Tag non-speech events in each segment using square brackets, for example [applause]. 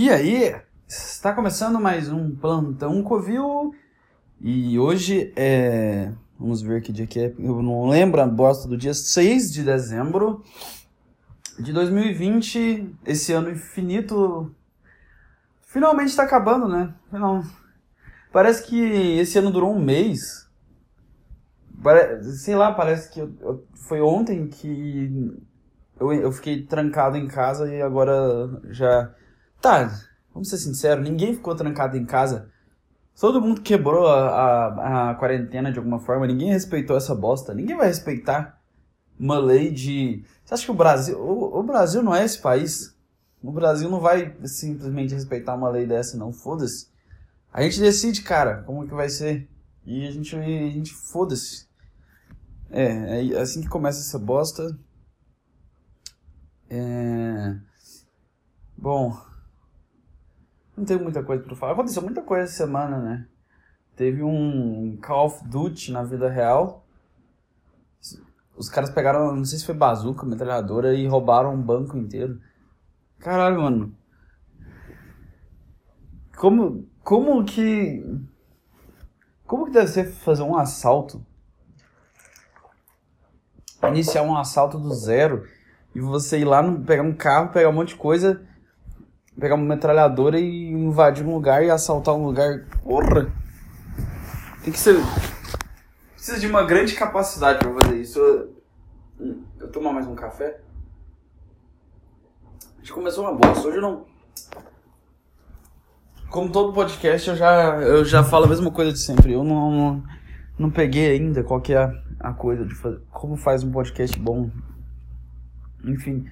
E aí, está começando mais um Plantão Covil e hoje é. Vamos ver que dia que é. Eu não lembro a bosta do dia 6 de dezembro de 2020. Esse ano infinito finalmente está acabando, né? Não. Parece que esse ano durou um mês. Sei lá, parece que eu, eu, foi ontem que eu, eu fiquei trancado em casa e agora já. Tá, vamos ser sinceros, ninguém ficou trancado em casa. Todo mundo quebrou a, a, a, quarentena de alguma forma, ninguém respeitou essa bosta. Ninguém vai respeitar uma lei de. Você acha que o Brasil. O, o Brasil não é esse país? O Brasil não vai simplesmente respeitar uma lei dessa, não. Foda-se. A gente decide, cara, como que vai ser. E a gente, a gente foda-se. É, é assim que começa essa bosta. É... Bom, não tenho muita coisa para falar. Aconteceu muita coisa essa semana, né? Teve um Call of Duty na vida real. Os caras pegaram, não sei se foi bazuca, metralhadora e roubaram um banco inteiro. Caralho, mano. Como, como que. Como que deve ser fazer um assalto? Iniciar um assalto do zero e você ir lá, pegar um carro, pegar um monte de coisa pegar uma metralhadora e invadir um lugar e assaltar um lugar. Porra! Tem que ser. Precisa de uma grande capacidade pra fazer isso. Eu, eu tomar mais um café? A gente começou uma bosta. Hoje eu não. Como todo podcast, eu já, eu já falo a mesma coisa de sempre. Eu não, não, não peguei ainda qual que é a, a coisa de fazer. Como faz um podcast bom. Enfim.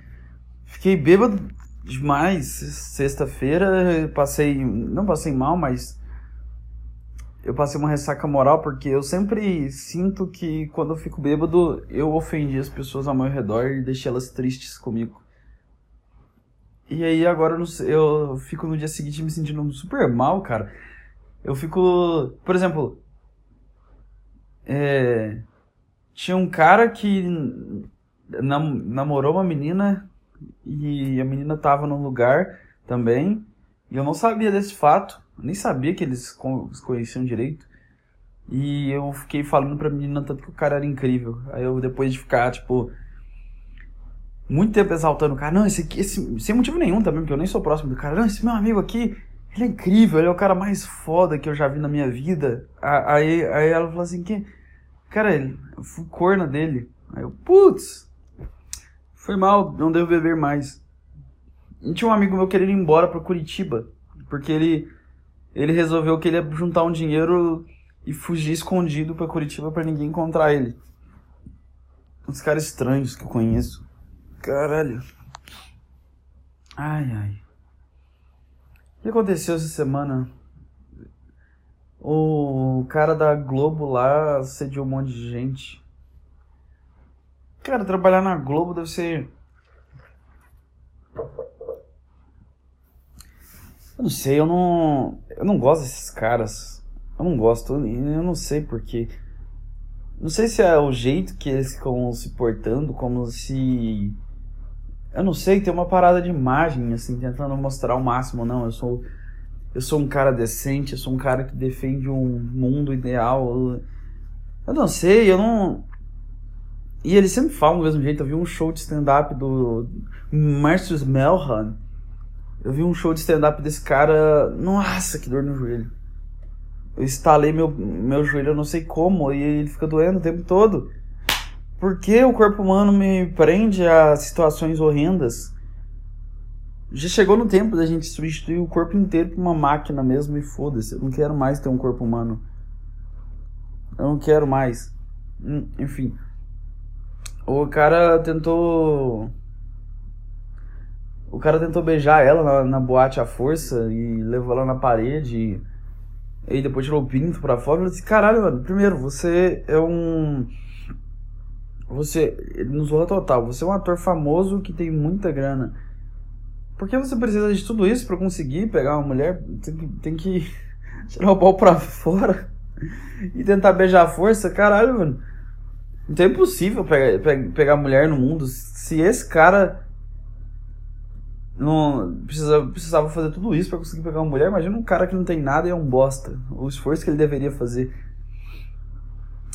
Fiquei bêbado demais. Sexta-feira passei, não passei mal, mas eu passei uma ressaca moral porque eu sempre sinto que quando eu fico bêbado eu ofendi as pessoas ao meu redor e deixei elas tristes comigo. E aí agora eu fico no dia seguinte me sentindo super mal, cara. Eu fico, por exemplo, é, tinha um cara que nam namorou uma menina e a menina tava num lugar também, e eu não sabia desse fato, nem sabia que eles se conheciam direito. E eu fiquei falando pra menina tanto que o cara era incrível. Aí eu, depois de ficar, tipo, muito tempo exaltando o cara, não, esse aqui, esse, sem motivo nenhum também, porque eu nem sou próximo do cara, não, esse meu amigo aqui, ele é incrível, ele é o cara mais foda que eu já vi na minha vida. Aí, aí ela falou assim, que, cara, eu fui corna dele. Aí eu, putz, foi mal, não devo beber mais. E tinha um amigo meu querendo ir embora para Curitiba, porque ele ele resolveu que ele ia juntar um dinheiro e fugir escondido para Curitiba para ninguém encontrar ele. Uns caras estranhos que eu conheço. Caralho. Ai, ai. O que aconteceu essa semana? O cara da Globo lá assediou um monte de gente. Cara, trabalhar na Globo deve ser. Eu não sei, eu não. Eu não gosto desses caras. Eu não gosto, eu não sei porquê. Não sei se é o jeito que eles ficam se portando, como se. Eu não sei, tem uma parada de imagem, assim, tentando mostrar o máximo. Não, eu sou. Eu sou um cara decente, eu sou um cara que defende um mundo ideal. Eu não sei, eu não. E eles sempre falam do mesmo jeito. Eu vi um show de stand-up do Marcus Melhan. Eu vi um show de stand-up desse cara. Nossa, que dor no joelho. Eu instalei meu, meu joelho, eu não sei como, e ele fica doendo o tempo todo. Por que o corpo humano me prende a situações horrendas? Já chegou no tempo da gente substituir o corpo inteiro por uma máquina mesmo e foda-se. Eu não quero mais ter um corpo humano. Eu não quero mais. Hum, enfim. O cara tentou. O cara tentou beijar ela na, na boate à força e levou ela na parede. E, e depois tirou o pinto pra fora. Eu falei assim: caralho, mano, primeiro, você é um. Você. No Zorra Total, você é um ator famoso que tem muita grana. Por que você precisa de tudo isso para conseguir pegar uma mulher? Tem que, tem que [laughs] tirar o pau pra fora [laughs] e tentar beijar à força? Caralho, mano. Então é impossível pegar, pegar mulher no mundo. Se esse cara. não precisa, precisava fazer tudo isso para conseguir pegar uma mulher. Imagina um cara que não tem nada e é um bosta. O esforço que ele deveria fazer.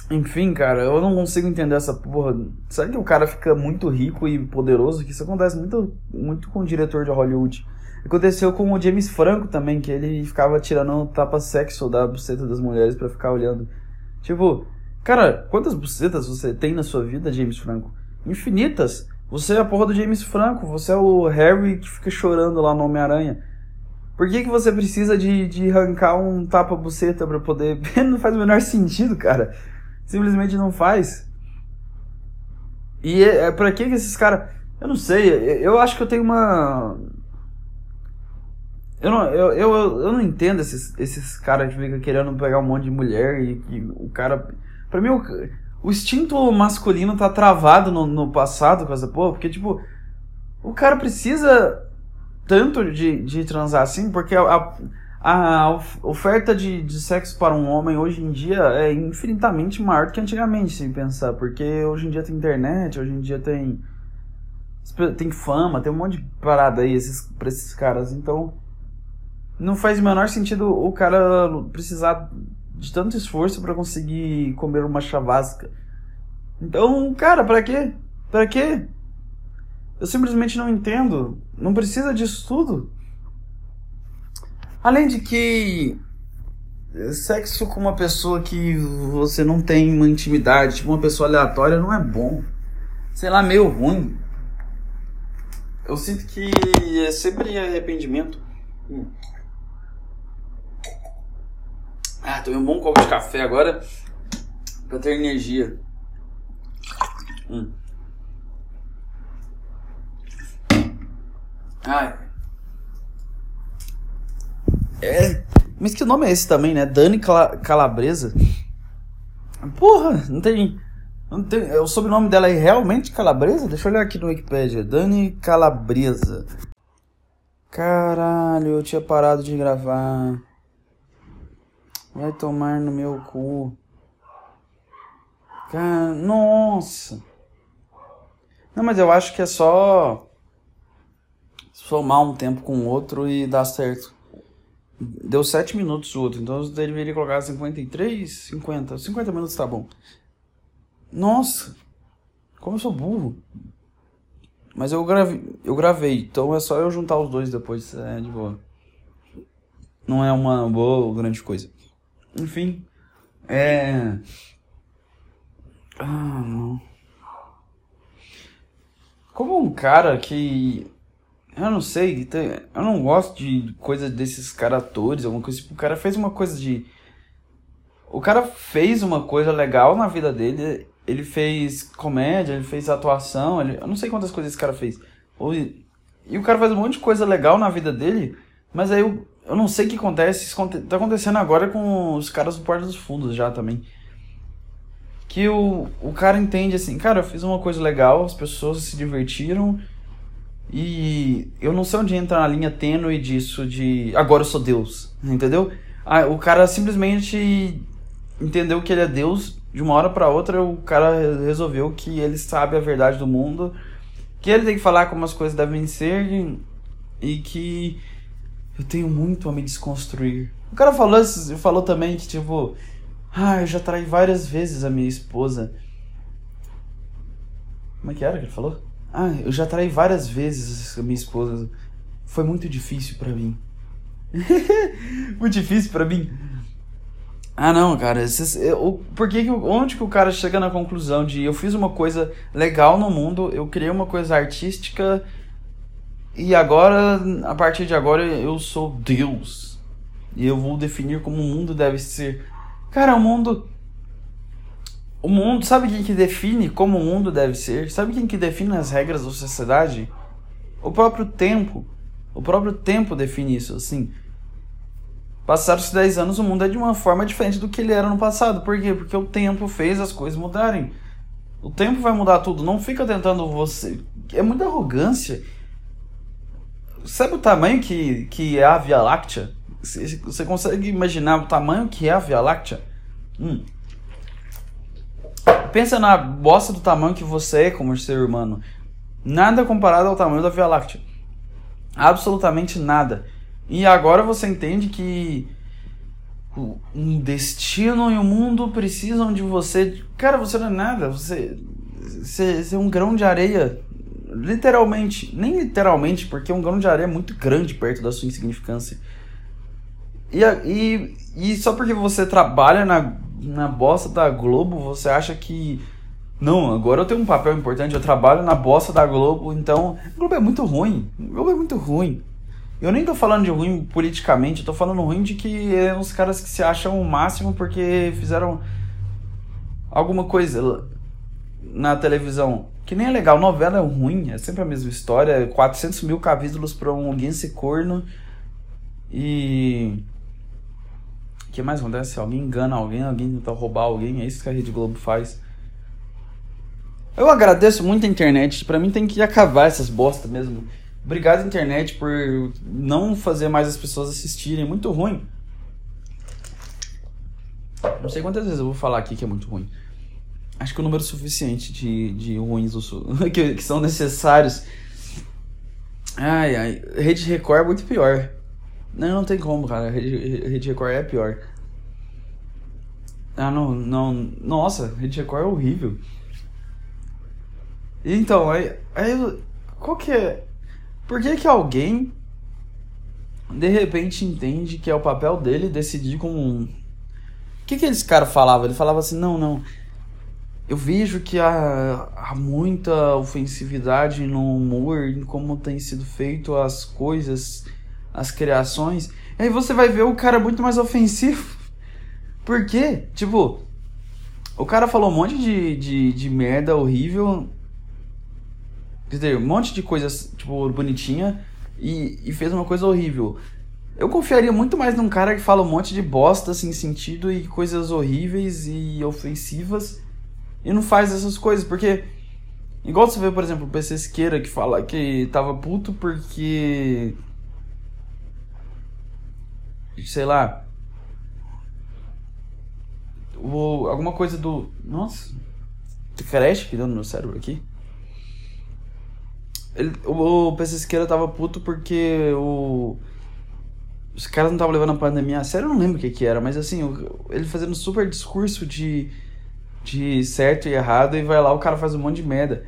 Enfim, cara, eu não consigo entender essa porra. Será que o cara fica muito rico e poderoso? Que isso acontece muito, muito com o diretor de Hollywood. Aconteceu com o James Franco também, que ele ficava tirando tapa sexo da buceta das mulheres para ficar olhando. Tipo, cara, quantas bucetas você tem na sua vida, James Franco? Infinitas. Você é a porra do James Franco, você é o Harry que fica chorando lá no Homem-Aranha. Por que, que você precisa de, de arrancar um tapa-buceta pra poder. [laughs] não faz o menor sentido, cara. Simplesmente não faz. E é, é pra que, que esses caras. Eu não sei, eu acho que eu tenho uma. Eu não, eu, eu, eu não entendo esses, esses caras que ficam querendo pegar um monte de mulher e, e o cara. Pra mim, o, o instinto masculino tá travado no, no passado com essa porra, porque, tipo, o cara precisa tanto de, de transar assim, porque a, a, a oferta de, de sexo para um homem hoje em dia é infinitamente maior do que antigamente, se pensar, porque hoje em dia tem internet, hoje em dia tem tem fama, tem um monte de parada aí esses, pra esses caras, então não faz o menor sentido o cara precisar de tanto esforço para conseguir comer uma chavasca. Então, cara, para quê? Para quê? Eu simplesmente não entendo. Não precisa disso tudo. Além de que sexo com uma pessoa que você não tem uma intimidade, tipo uma pessoa aleatória, não é bom. Sei lá, meio ruim. Eu sinto que é sempre arrependimento. Hum. Ah, tomei um bom copo de café agora pra ter energia. Hum. Ai. É. Mas que nome é esse também, né? Dani Calabresa. Porra, não tem. Não tem o sobrenome dela é realmente Calabresa? Deixa eu olhar aqui no Wikipedia. Dani Calabresa. Caralho, eu tinha parado de gravar. Vai tomar no meu cu. Cara, nossa. Não, mas eu acho que é só somar um tempo com o outro e dar certo. Deu 7 minutos o outro, então eu deveria colocar 53, 50. 50 minutos tá bom. Nossa, como eu sou burro. Mas eu gravei, eu gravei, então é só eu juntar os dois depois, é de boa. Não é uma boa grande coisa. Enfim. É. Ah, não. Como um cara que. Eu não sei, eu não gosto de coisa desses caras atores, alguma coisa tipo. O cara fez uma coisa de. O cara fez uma coisa legal na vida dele. Ele fez comédia, ele fez atuação, ele... eu não sei quantas coisas esse cara fez. E o cara faz um monte de coisa legal na vida dele, mas aí o, eu não sei o que acontece. Isso tá acontecendo agora com os caras do Porta dos Fundos já também. Que o, o cara entende assim, cara, eu fiz uma coisa legal, as pessoas se divertiram. E eu não sei onde entra a linha tênue disso de agora eu sou Deus, entendeu? Ah, o cara simplesmente entendeu que ele é Deus, de uma hora para outra o cara resolveu que ele sabe a verdade do mundo, que ele tem que falar como as coisas devem ser e que eu tenho muito a me desconstruir. O cara falou, falou também que, tipo, ah, eu já traí várias vezes a minha esposa. Como é que era que ele falou? Ah, eu já traí várias vezes a minha esposa. Foi muito difícil para mim. [laughs] muito difícil para mim. Ah, não, cara. Por que, onde que o cara chega na conclusão de eu fiz uma coisa legal no mundo, eu criei uma coisa artística e agora, a partir de agora, eu sou Deus. E eu vou definir como o mundo deve ser. Cara, o mundo. O mundo. Sabe quem que define como o mundo deve ser? Sabe quem que define as regras da sociedade? O próprio tempo. O próprio tempo define isso, assim. Passaram-se 10 anos, o mundo é de uma forma diferente do que ele era no passado. Por quê? Porque o tempo fez as coisas mudarem. O tempo vai mudar tudo. Não fica tentando você. É muita arrogância Sabe o tamanho que, que é a Via Láctea? Você consegue imaginar o tamanho que é a Via Láctea? Hum. Pensa na bosta do tamanho que você é como ser humano. Nada comparado ao tamanho da Via Láctea. Absolutamente nada. E agora você entende que um destino e o um mundo precisam de você. Cara, você não é nada. Você, você, você é um grão de areia. Literalmente. Nem literalmente, porque um grão de areia é muito grande perto da sua insignificância. E, e, e só porque você trabalha na, na bosta da Globo, você acha que. Não, agora eu tenho um papel importante, eu trabalho na bosta da Globo, então. A Globo é muito ruim. A Globo é muito ruim. Eu nem tô falando de ruim politicamente, eu tô falando ruim de que é uns caras que se acham o máximo porque fizeram alguma coisa na televisão. Que nem é legal, novela é ruim, é sempre a mesma história, 400 mil capítulos pra um ser corno e... O que mais acontece? Alguém engana alguém, alguém tenta roubar alguém, é isso que a Rede Globo faz. Eu agradeço muito a internet, pra mim tem que acabar essas bosta mesmo. Obrigado, internet, por não fazer mais as pessoas assistirem. Muito ruim. Não sei quantas vezes eu vou falar aqui que é muito ruim. Acho que o número suficiente de, de ruins [laughs] que, que são necessários. Ai, ai. Rede Record é muito pior. Não, não tem como, cara. Rede, Rede Record é pior. Ah, não, não. Nossa, Rede Record é horrível. Então, aí. aí qual que é. Por que, que alguém de repente entende que é o papel dele decidir com. O que, que esse cara falava? Ele falava assim: não, não. Eu vejo que há, há muita ofensividade no humor, em como tem sido feito as coisas, as criações. E aí você vai ver o cara muito mais ofensivo. [laughs] Por quê? Tipo, o cara falou um monte de, de, de merda horrível Quer dizer, um monte de coisas, tipo, bonitinha e, e fez uma coisa horrível. Eu confiaria muito mais num cara que fala um monte de bosta, assim, sentido e coisas horríveis e ofensivas e não faz essas coisas, porque. Igual você vê, por exemplo, o PC Siqueira que fala que tava puto porque. Sei lá. O, alguma coisa do. Nossa. Crash que deu no meu cérebro aqui. Ele, o PC Siqueira tava puto porque o. Os caras não estavam levando a pandemia a sério, eu não lembro o que que era, mas assim, ele fazendo super discurso de, de certo e errado, e vai lá, o cara faz um monte de merda.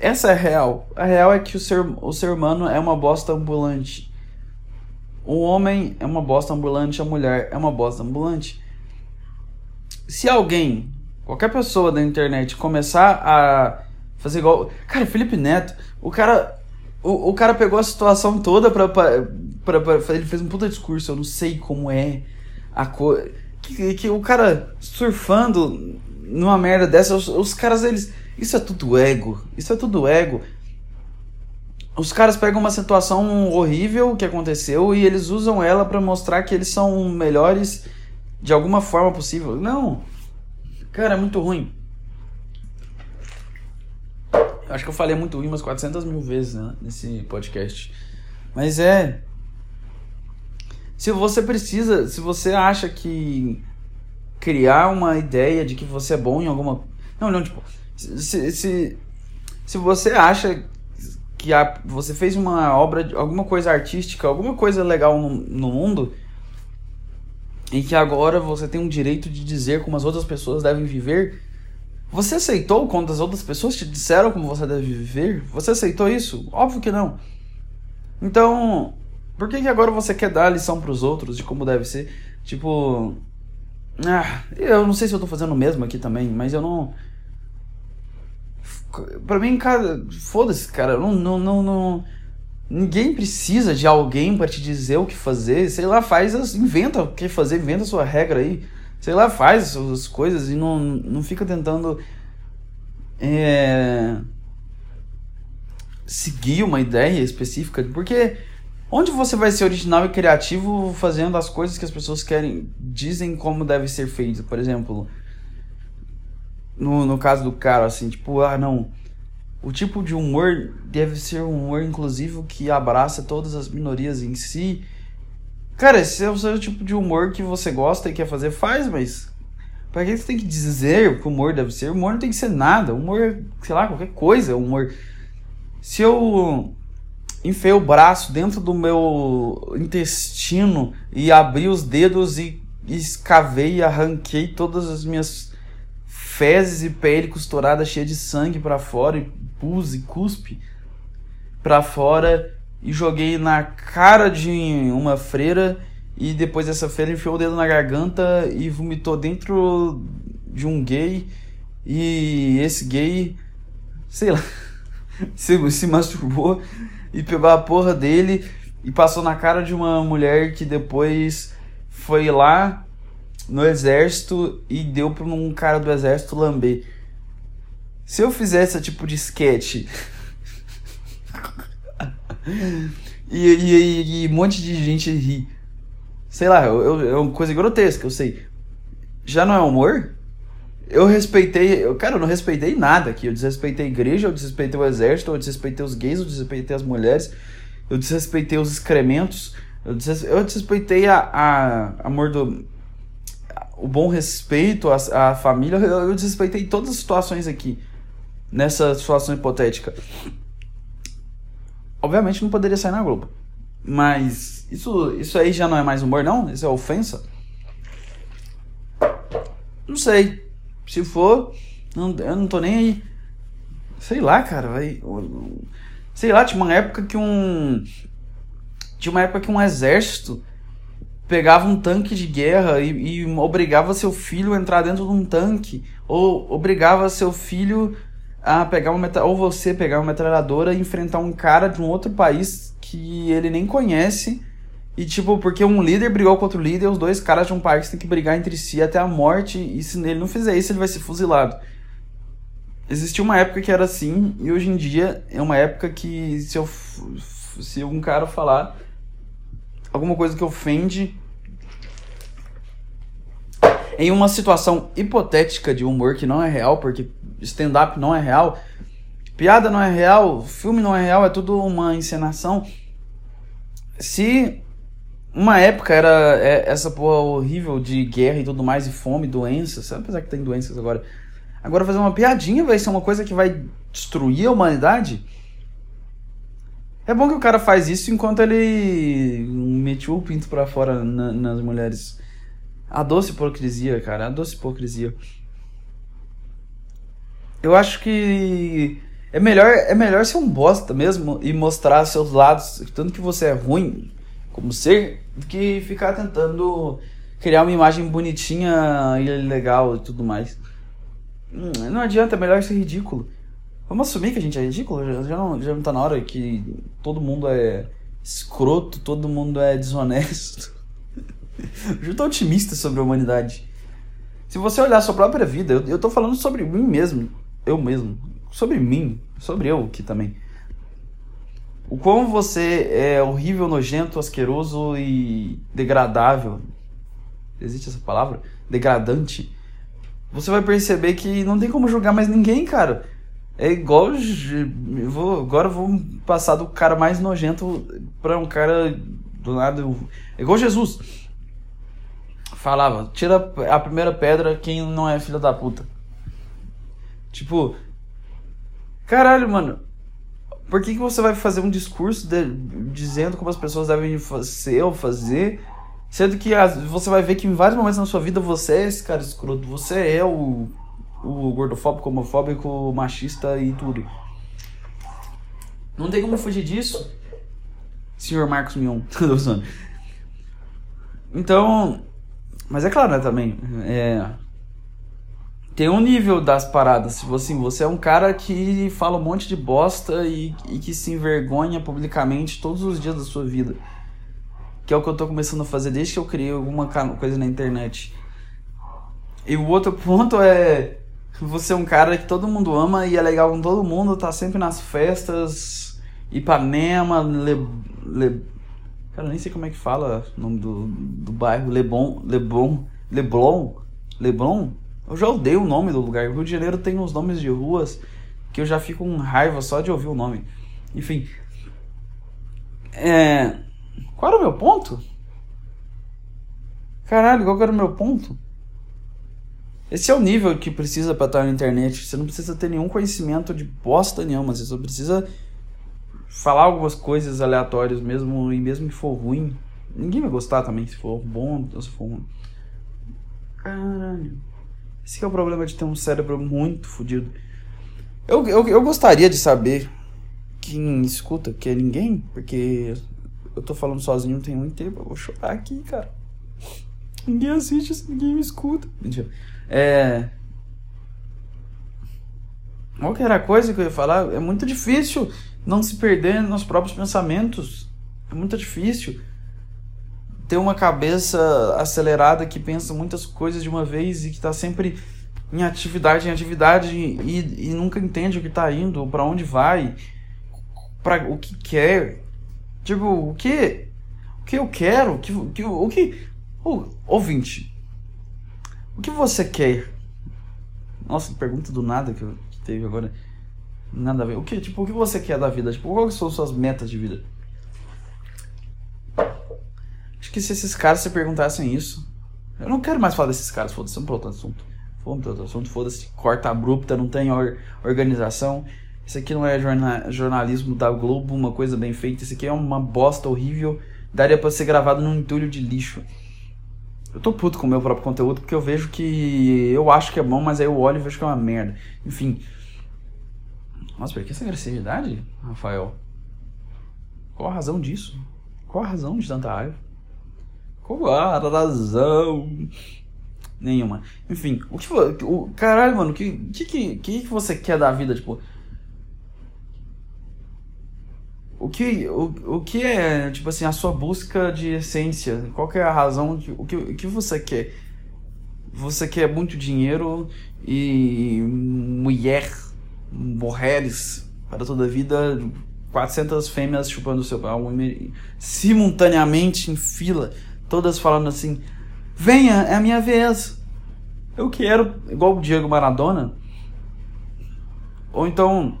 Essa é a real. A real é que o ser, o ser humano é uma bosta ambulante. O homem é uma bosta ambulante, a mulher é uma bosta ambulante. Se alguém, qualquer pessoa da internet, começar a fazer igual. Cara, Felipe Neto o cara. O, o cara pegou a situação toda pra, pra, pra, pra, Ele fez um puta discurso, eu não sei como é a coisa. Que, que o cara surfando numa merda dessa, os, os caras, eles. Isso é tudo ego. Isso é tudo ego. Os caras pegam uma situação horrível que aconteceu e eles usam ela para mostrar que eles são melhores de alguma forma possível. Não. Cara, é muito ruim. Acho que eu falei muito ruim umas 400 mil vezes né, nesse podcast. Mas é. Se você precisa, se você acha que criar uma ideia de que você é bom em alguma. Não, não, tipo. Se, se, se você acha que a, você fez uma obra, alguma coisa artística, alguma coisa legal no, no mundo, e que agora você tem um direito de dizer como as outras pessoas devem viver, você aceitou quando as outras pessoas te disseram como você deve viver? Você aceitou isso? Óbvio que não. Então, por que, que agora você quer dar a lição para os outros de como deve ser? Tipo. Ah, eu não sei se eu tô fazendo o mesmo aqui também, mas eu não. Pra mim, cara, foda-se, cara. Não, não, não, não. Ninguém precisa de alguém para te dizer o que fazer. Sei lá, faz, inventa o que fazer, inventa a sua regra aí sei lá, faz as coisas e não, não fica tentando é, seguir uma ideia específica, porque onde você vai ser original e criativo fazendo as coisas que as pessoas querem, dizem como deve ser feito, por exemplo, no, no caso do cara, assim, tipo, ah, não, o tipo de humor deve ser um humor inclusivo que abraça todas as minorias em si, Cara, esse é o seu tipo de humor que você gosta e quer fazer, faz, mas. Pra que você tem que dizer que o humor deve ser? O humor não tem que ser nada. O humor, sei lá, qualquer coisa. O humor. Se eu. Enfiei o braço dentro do meu intestino e abri os dedos e escavei e arranquei todas as minhas fezes e pele costurada cheia de sangue para fora e pus e cuspe para fora e joguei na cara de uma freira e depois essa freira enfiou o dedo na garganta e vomitou dentro de um gay e esse gay, sei lá, [laughs] se, se masturbou e pegou a porra dele e passou na cara de uma mulher que depois foi lá no exército e deu pra um cara do exército lamber. Se eu fizesse esse tipo de sketch [laughs] e, e, e, um monte de gente ri, sei lá, é uma coisa grotesca, eu sei. Já não é humor? Eu respeitei, eu, cara, eu não respeitei nada aqui. Eu desrespeitei a igreja, eu desrespeitei o exército, eu desrespeitei os gays, eu desrespeitei as mulheres, eu desrespeitei os excrementos, eu, des, eu desrespeitei a, a amor do. o bom respeito, a família, eu, eu desrespeitei todas as situações aqui, nessa situação hipotética. Obviamente não poderia sair na Globo. Mas isso, isso aí já não é mais humor, não? Isso é ofensa? Não sei. Se for, não, eu não tô nem aí. Sei lá, cara, vai. Sei lá, tinha uma época que um. Tinha uma época que um exército pegava um tanque de guerra e, e obrigava seu filho a entrar dentro de um tanque. Ou obrigava seu filho a pegar uma ou você pegar uma metralhadora e enfrentar um cara de um outro país que ele nem conhece e, tipo, porque um líder brigou contra o líder, os dois caras de um país têm que brigar entre si até a morte, e se ele não fizer isso, ele vai ser fuzilado. Existia uma época que era assim, e hoje em dia é uma época que se, eu, se um cara falar alguma coisa que ofende em uma situação hipotética de humor que não é real, porque stand-up não é real, piada não é real, filme não é real, é tudo uma encenação. Se uma época era é, essa porra horrível de guerra e tudo mais, e fome, doenças, apesar que tem doenças agora. Agora fazer uma piadinha vai ser uma coisa que vai destruir a humanidade. É bom que o cara faz isso enquanto ele metiu o pinto pra fora na, nas mulheres. A doce hipocrisia, cara, a doce hipocrisia. Eu acho que é melhor, é melhor ser um bosta mesmo e mostrar seus lados, tanto que você é ruim, como ser, do que ficar tentando criar uma imagem bonitinha e legal e tudo mais. Hum, não adianta, é melhor ser ridículo. Vamos assumir que a gente é ridículo? Já, já, não, já não tá na hora que todo mundo é escroto, todo mundo é desonesto. [laughs] eu tô otimista sobre a humanidade. Se você olhar a sua própria vida, eu, eu tô falando sobre mim mesmo. Eu mesmo. Sobre mim. Sobre eu aqui também o quão você é horrível, nojento, asqueroso e degradável. Existe essa palavra? Degradante. Você vai perceber que não tem como julgar mais ninguém, cara. É igual. Eu vou, agora eu vou passar do cara mais nojento pra um cara do nada. É igual Jesus. Falava: tira a primeira pedra quem não é filho da puta. Tipo. Caralho, mano. Por que, que você vai fazer um discurso de, dizendo como as pessoas devem ser ou fazer, sendo que as, você vai ver que em vários momentos na sua vida você é esse cara escroto, você é o, o gordofóbico, homofóbico, machista e tudo. Não tem como fugir disso, senhor Marcos Mion. [laughs] então, mas é claro, né, também, é, tem um nível das paradas. Tipo assim, você é um cara que fala um monte de bosta e, e que se envergonha publicamente todos os dias da sua vida. Que é o que eu tô começando a fazer desde que eu criei alguma coisa na internet. E o outro [laughs] ponto é você é um cara que todo mundo ama e é legal com todo mundo, tá sempre nas festas, Ipanema, Le, Le, cara, nem sei como é que fala o nome do, do bairro, Lebon, Leblon, Leblon, Leblon, eu já odeio o nome do lugar. O Rio de Janeiro tem uns nomes de ruas que eu já fico com raiva só de ouvir o nome. Enfim. É... Qual era o meu ponto? Caralho, qual era o meu ponto? Esse é o nível que precisa para estar na internet. Você não precisa ter nenhum conhecimento de bosta nenhuma. Você só precisa falar algumas coisas aleatórias mesmo, e mesmo que for ruim, ninguém vai gostar também se for bom ou se for ruim. Caralho. Esse é o problema de ter um cérebro muito fodido. Eu, eu, eu gostaria de saber quem escuta, que é ninguém, porque eu tô falando sozinho tem muito tempo, eu vou chorar aqui, cara. Ninguém assiste, ninguém me escuta. Mentira. É. Qual que era a coisa que eu ia falar? É muito difícil não se perder nos próprios pensamentos. É muito difícil ter uma cabeça acelerada que pensa muitas coisas de uma vez e que está sempre em atividade, em atividade e, e nunca entende o que está indo, para onde vai, para o que quer. Tipo, o que, o que eu quero, o que, o que, ouvinte, o que você quer? Nossa, pergunta do nada que, eu, teve agora. Nada a ver. O que, tipo, o que você quer da vida? Tipo, quais são suas metas de vida? Acho que se esses caras se perguntassem isso. Eu não quero mais falar desses caras, foda-se, vamos para outro assunto. Vamos outro assunto, foda-se, corta abrupta, não tem or organização. Isso aqui não é jorna jornalismo da Globo, uma coisa bem feita. Isso aqui é uma bosta horrível. Daria para ser gravado num entulho de lixo. Eu tô puto com o meu próprio conteúdo porque eu vejo que eu acho que é bom, mas aí eu olho e vejo que é uma merda. Enfim. Nossa, por que essa agressividade, Rafael? Qual a razão disso? Qual a razão de tanta raiva? Qual a razão? Nenhuma. Enfim, o que o caralho, mano, que, que que que você quer da vida, tipo? O que, o, o que é, tipo assim, a sua busca de essência? Qual é a razão? De, o, que, o que você quer? Você quer muito dinheiro e mulher, mulheres para toda a vida, 400 fêmeas chupando o seu pau simultaneamente em fila, todas falando assim: venha, é a minha vez. Eu quero, igual o Diego Maradona. Ou então,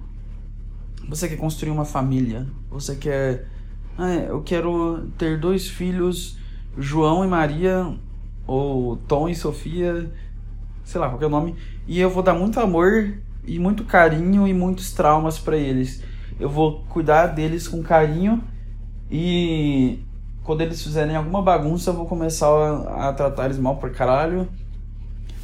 você quer construir uma família, você quer. Ah, eu quero ter dois filhos, João e Maria, ou Tom e Sofia, sei lá, qualquer nome, e eu vou dar muito amor e muito carinho e muitos traumas para eles. Eu vou cuidar deles com carinho e quando eles fizerem alguma bagunça, eu vou começar a, a tratar eles mal pra caralho.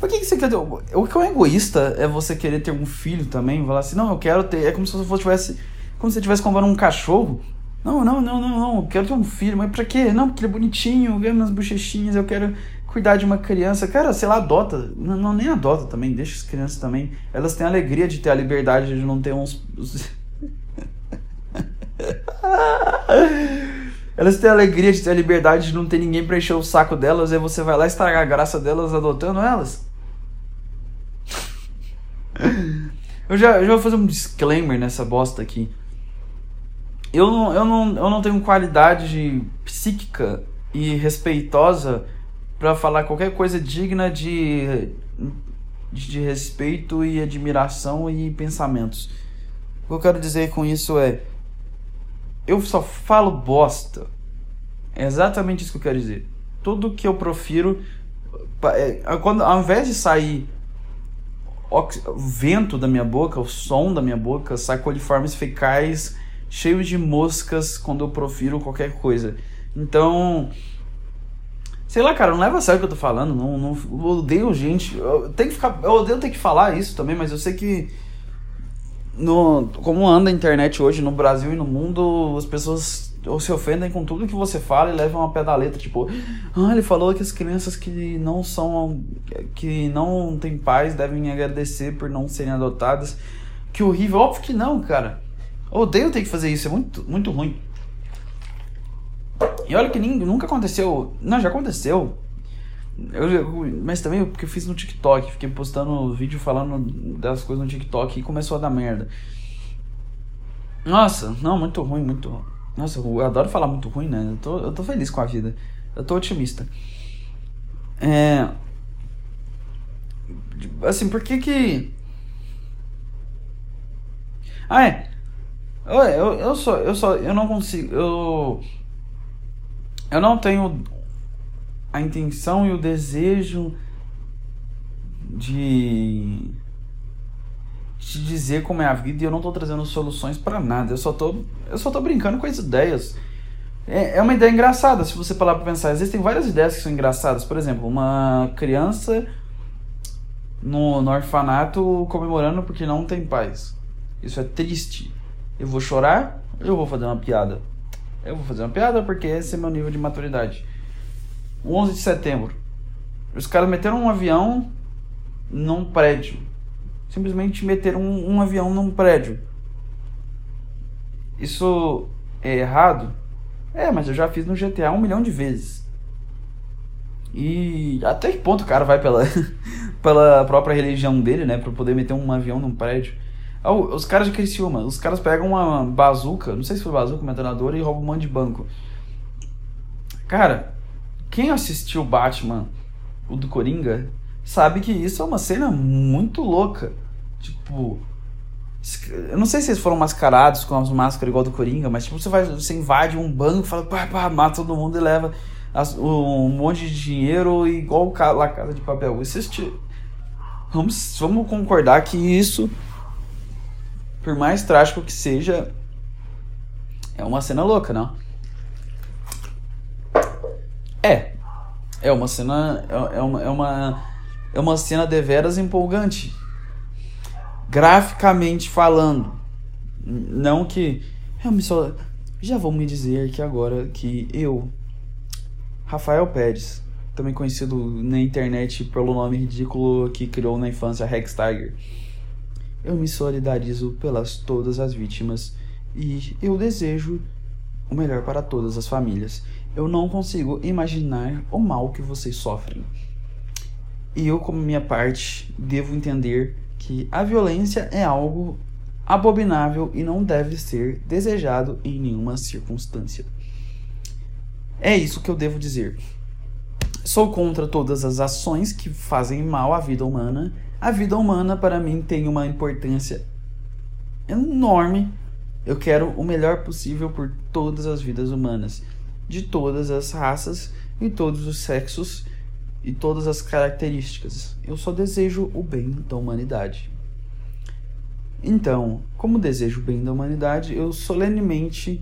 Por que, que você quer ter. O que é um egoísta é você querer ter um filho também. Falar assim, não, eu quero ter. É como se você tivesse. Como se você estivesse comprando um cachorro. Não, não, não, não, não. Eu quero ter um filho. Mas pra quê? Não, porque ele é bonitinho, vê minhas bochechinhas, eu quero cuidar de uma criança. Cara, sei lá, adota. Não, não, nem adota também, deixa as crianças também. Elas têm a alegria de ter a liberdade de não ter uns. [laughs] [laughs] Elas têm a alegria de ter a liberdade de não ter ninguém pra encher o saco delas, e você vai lá estragar a graça delas adotando elas. [laughs] eu, já, eu já vou fazer um disclaimer nessa bosta aqui. Eu não, eu não, eu não tenho qualidade psíquica e respeitosa para falar qualquer coisa digna de, de respeito e admiração e pensamentos. O que eu quero dizer com isso é eu só falo bosta. É exatamente isso que eu quero dizer. Tudo que eu profiro, é, quando, ao invés de sair o vento da minha boca, o som da minha boca, sai coliformes fecais cheios de moscas quando eu profiro qualquer coisa. Então, sei lá, cara, não leva a sério o que eu tô falando. Não, não eu odeio gente. Eu, tenho que ficar, eu odeio ter que falar isso também, mas eu sei que no, como anda a internet hoje no Brasil e no mundo, as pessoas ou se ofendem com tudo que você fala e levam a pé da letra, tipo, ah, ele falou que as crianças que não são que não têm pais devem agradecer por não serem adotadas. Que horrível, óbvio que não, cara. Eu odeio ter que fazer isso, é muito muito ruim. E olha que nem, nunca aconteceu, não, já aconteceu eu, mas também porque eu fiz no TikTok, fiquei postando vídeo falando das coisas no TikTok e começou a dar merda. Nossa, não, muito ruim, muito. Nossa, eu adoro falar muito ruim, né? Eu tô, eu tô feliz com a vida. Eu tô otimista. É. Assim, por que que. Ah, é. Eu, eu, eu só. Eu só. Eu não consigo. Eu. Eu não tenho a intenção e o desejo de te dizer como é a vida e eu não tô trazendo soluções para nada. Eu só tô, eu só tô brincando com as ideias. É, é uma ideia engraçada, se você parar pra pensar. Existem várias ideias que são engraçadas. Por exemplo, uma criança no, no orfanato comemorando porque não tem pais. Isso é triste. Eu vou chorar, eu vou fazer uma piada. Eu vou fazer uma piada porque esse é meu nível de maturidade. 11 de setembro. Os caras meteram um avião num prédio. Simplesmente meteram um, um avião num prédio. Isso é errado? É, mas eu já fiz no GTA um milhão de vezes. E até que ponto o cara vai pela, [laughs] pela própria religião dele, né? Pra poder meter um avião num prédio. Os caras de Criciúma, os caras pegam uma bazuca, não sei se foi bazuca, uma metralhadora, e roubam um monte de banco. Cara, quem assistiu Batman, o do Coringa, sabe que isso é uma cena muito louca. Tipo, eu não sei se eles foram mascarados com as máscaras igual do Coringa, mas tipo, você, vai, você invade um banco, fala, pá, pá, mata todo mundo e leva as, um monte de dinheiro igual La Casa de Papel. Isso, vamos, vamos concordar que isso por mais trágico que seja, é uma cena louca, não? É. É uma cena. É, é uma, é uma, é uma cena deveras empolgante. Graficamente falando. Não que. Eu me só. Já vão me dizer que agora que eu, Rafael Pérez, também conhecido na internet pelo nome ridículo que criou na infância Rex Tiger eu me solidarizo pelas todas as vítimas e eu desejo o melhor para todas as famílias. Eu não consigo imaginar o mal que vocês sofrem. E eu, como minha parte, devo entender que a violência é algo abominável e não deve ser desejado em nenhuma circunstância. É isso que eu devo dizer. Sou contra todas as ações que fazem mal à vida humana a vida humana para mim tem uma importância enorme. Eu quero o melhor possível por todas as vidas humanas, de todas as raças e todos os sexos e todas as características. Eu só desejo o bem da humanidade. Então, como desejo o bem da humanidade, eu solenemente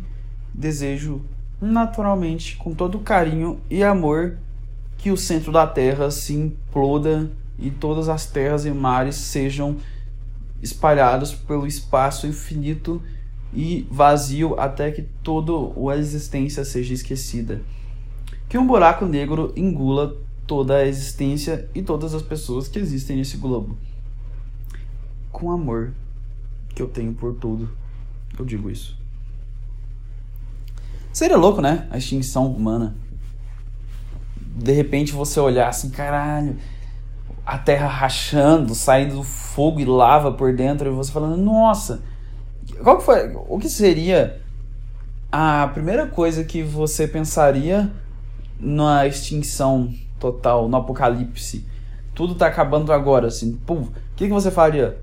desejo naturalmente, com todo carinho e amor, que o centro da Terra se imploda e todas as terras e mares sejam espalhados pelo espaço infinito e vazio até que toda a existência seja esquecida. Que um buraco negro engula toda a existência e todas as pessoas que existem nesse globo. Com amor que eu tenho por tudo, eu digo isso. Seria louco, né? A extinção humana. De repente você olhar assim, caralho, a terra rachando, saindo fogo e lava por dentro, e você falando, nossa, qual que foi, o que seria a primeira coisa que você pensaria na extinção total, no apocalipse? Tudo tá acabando agora, assim, pô, o que, que você faria?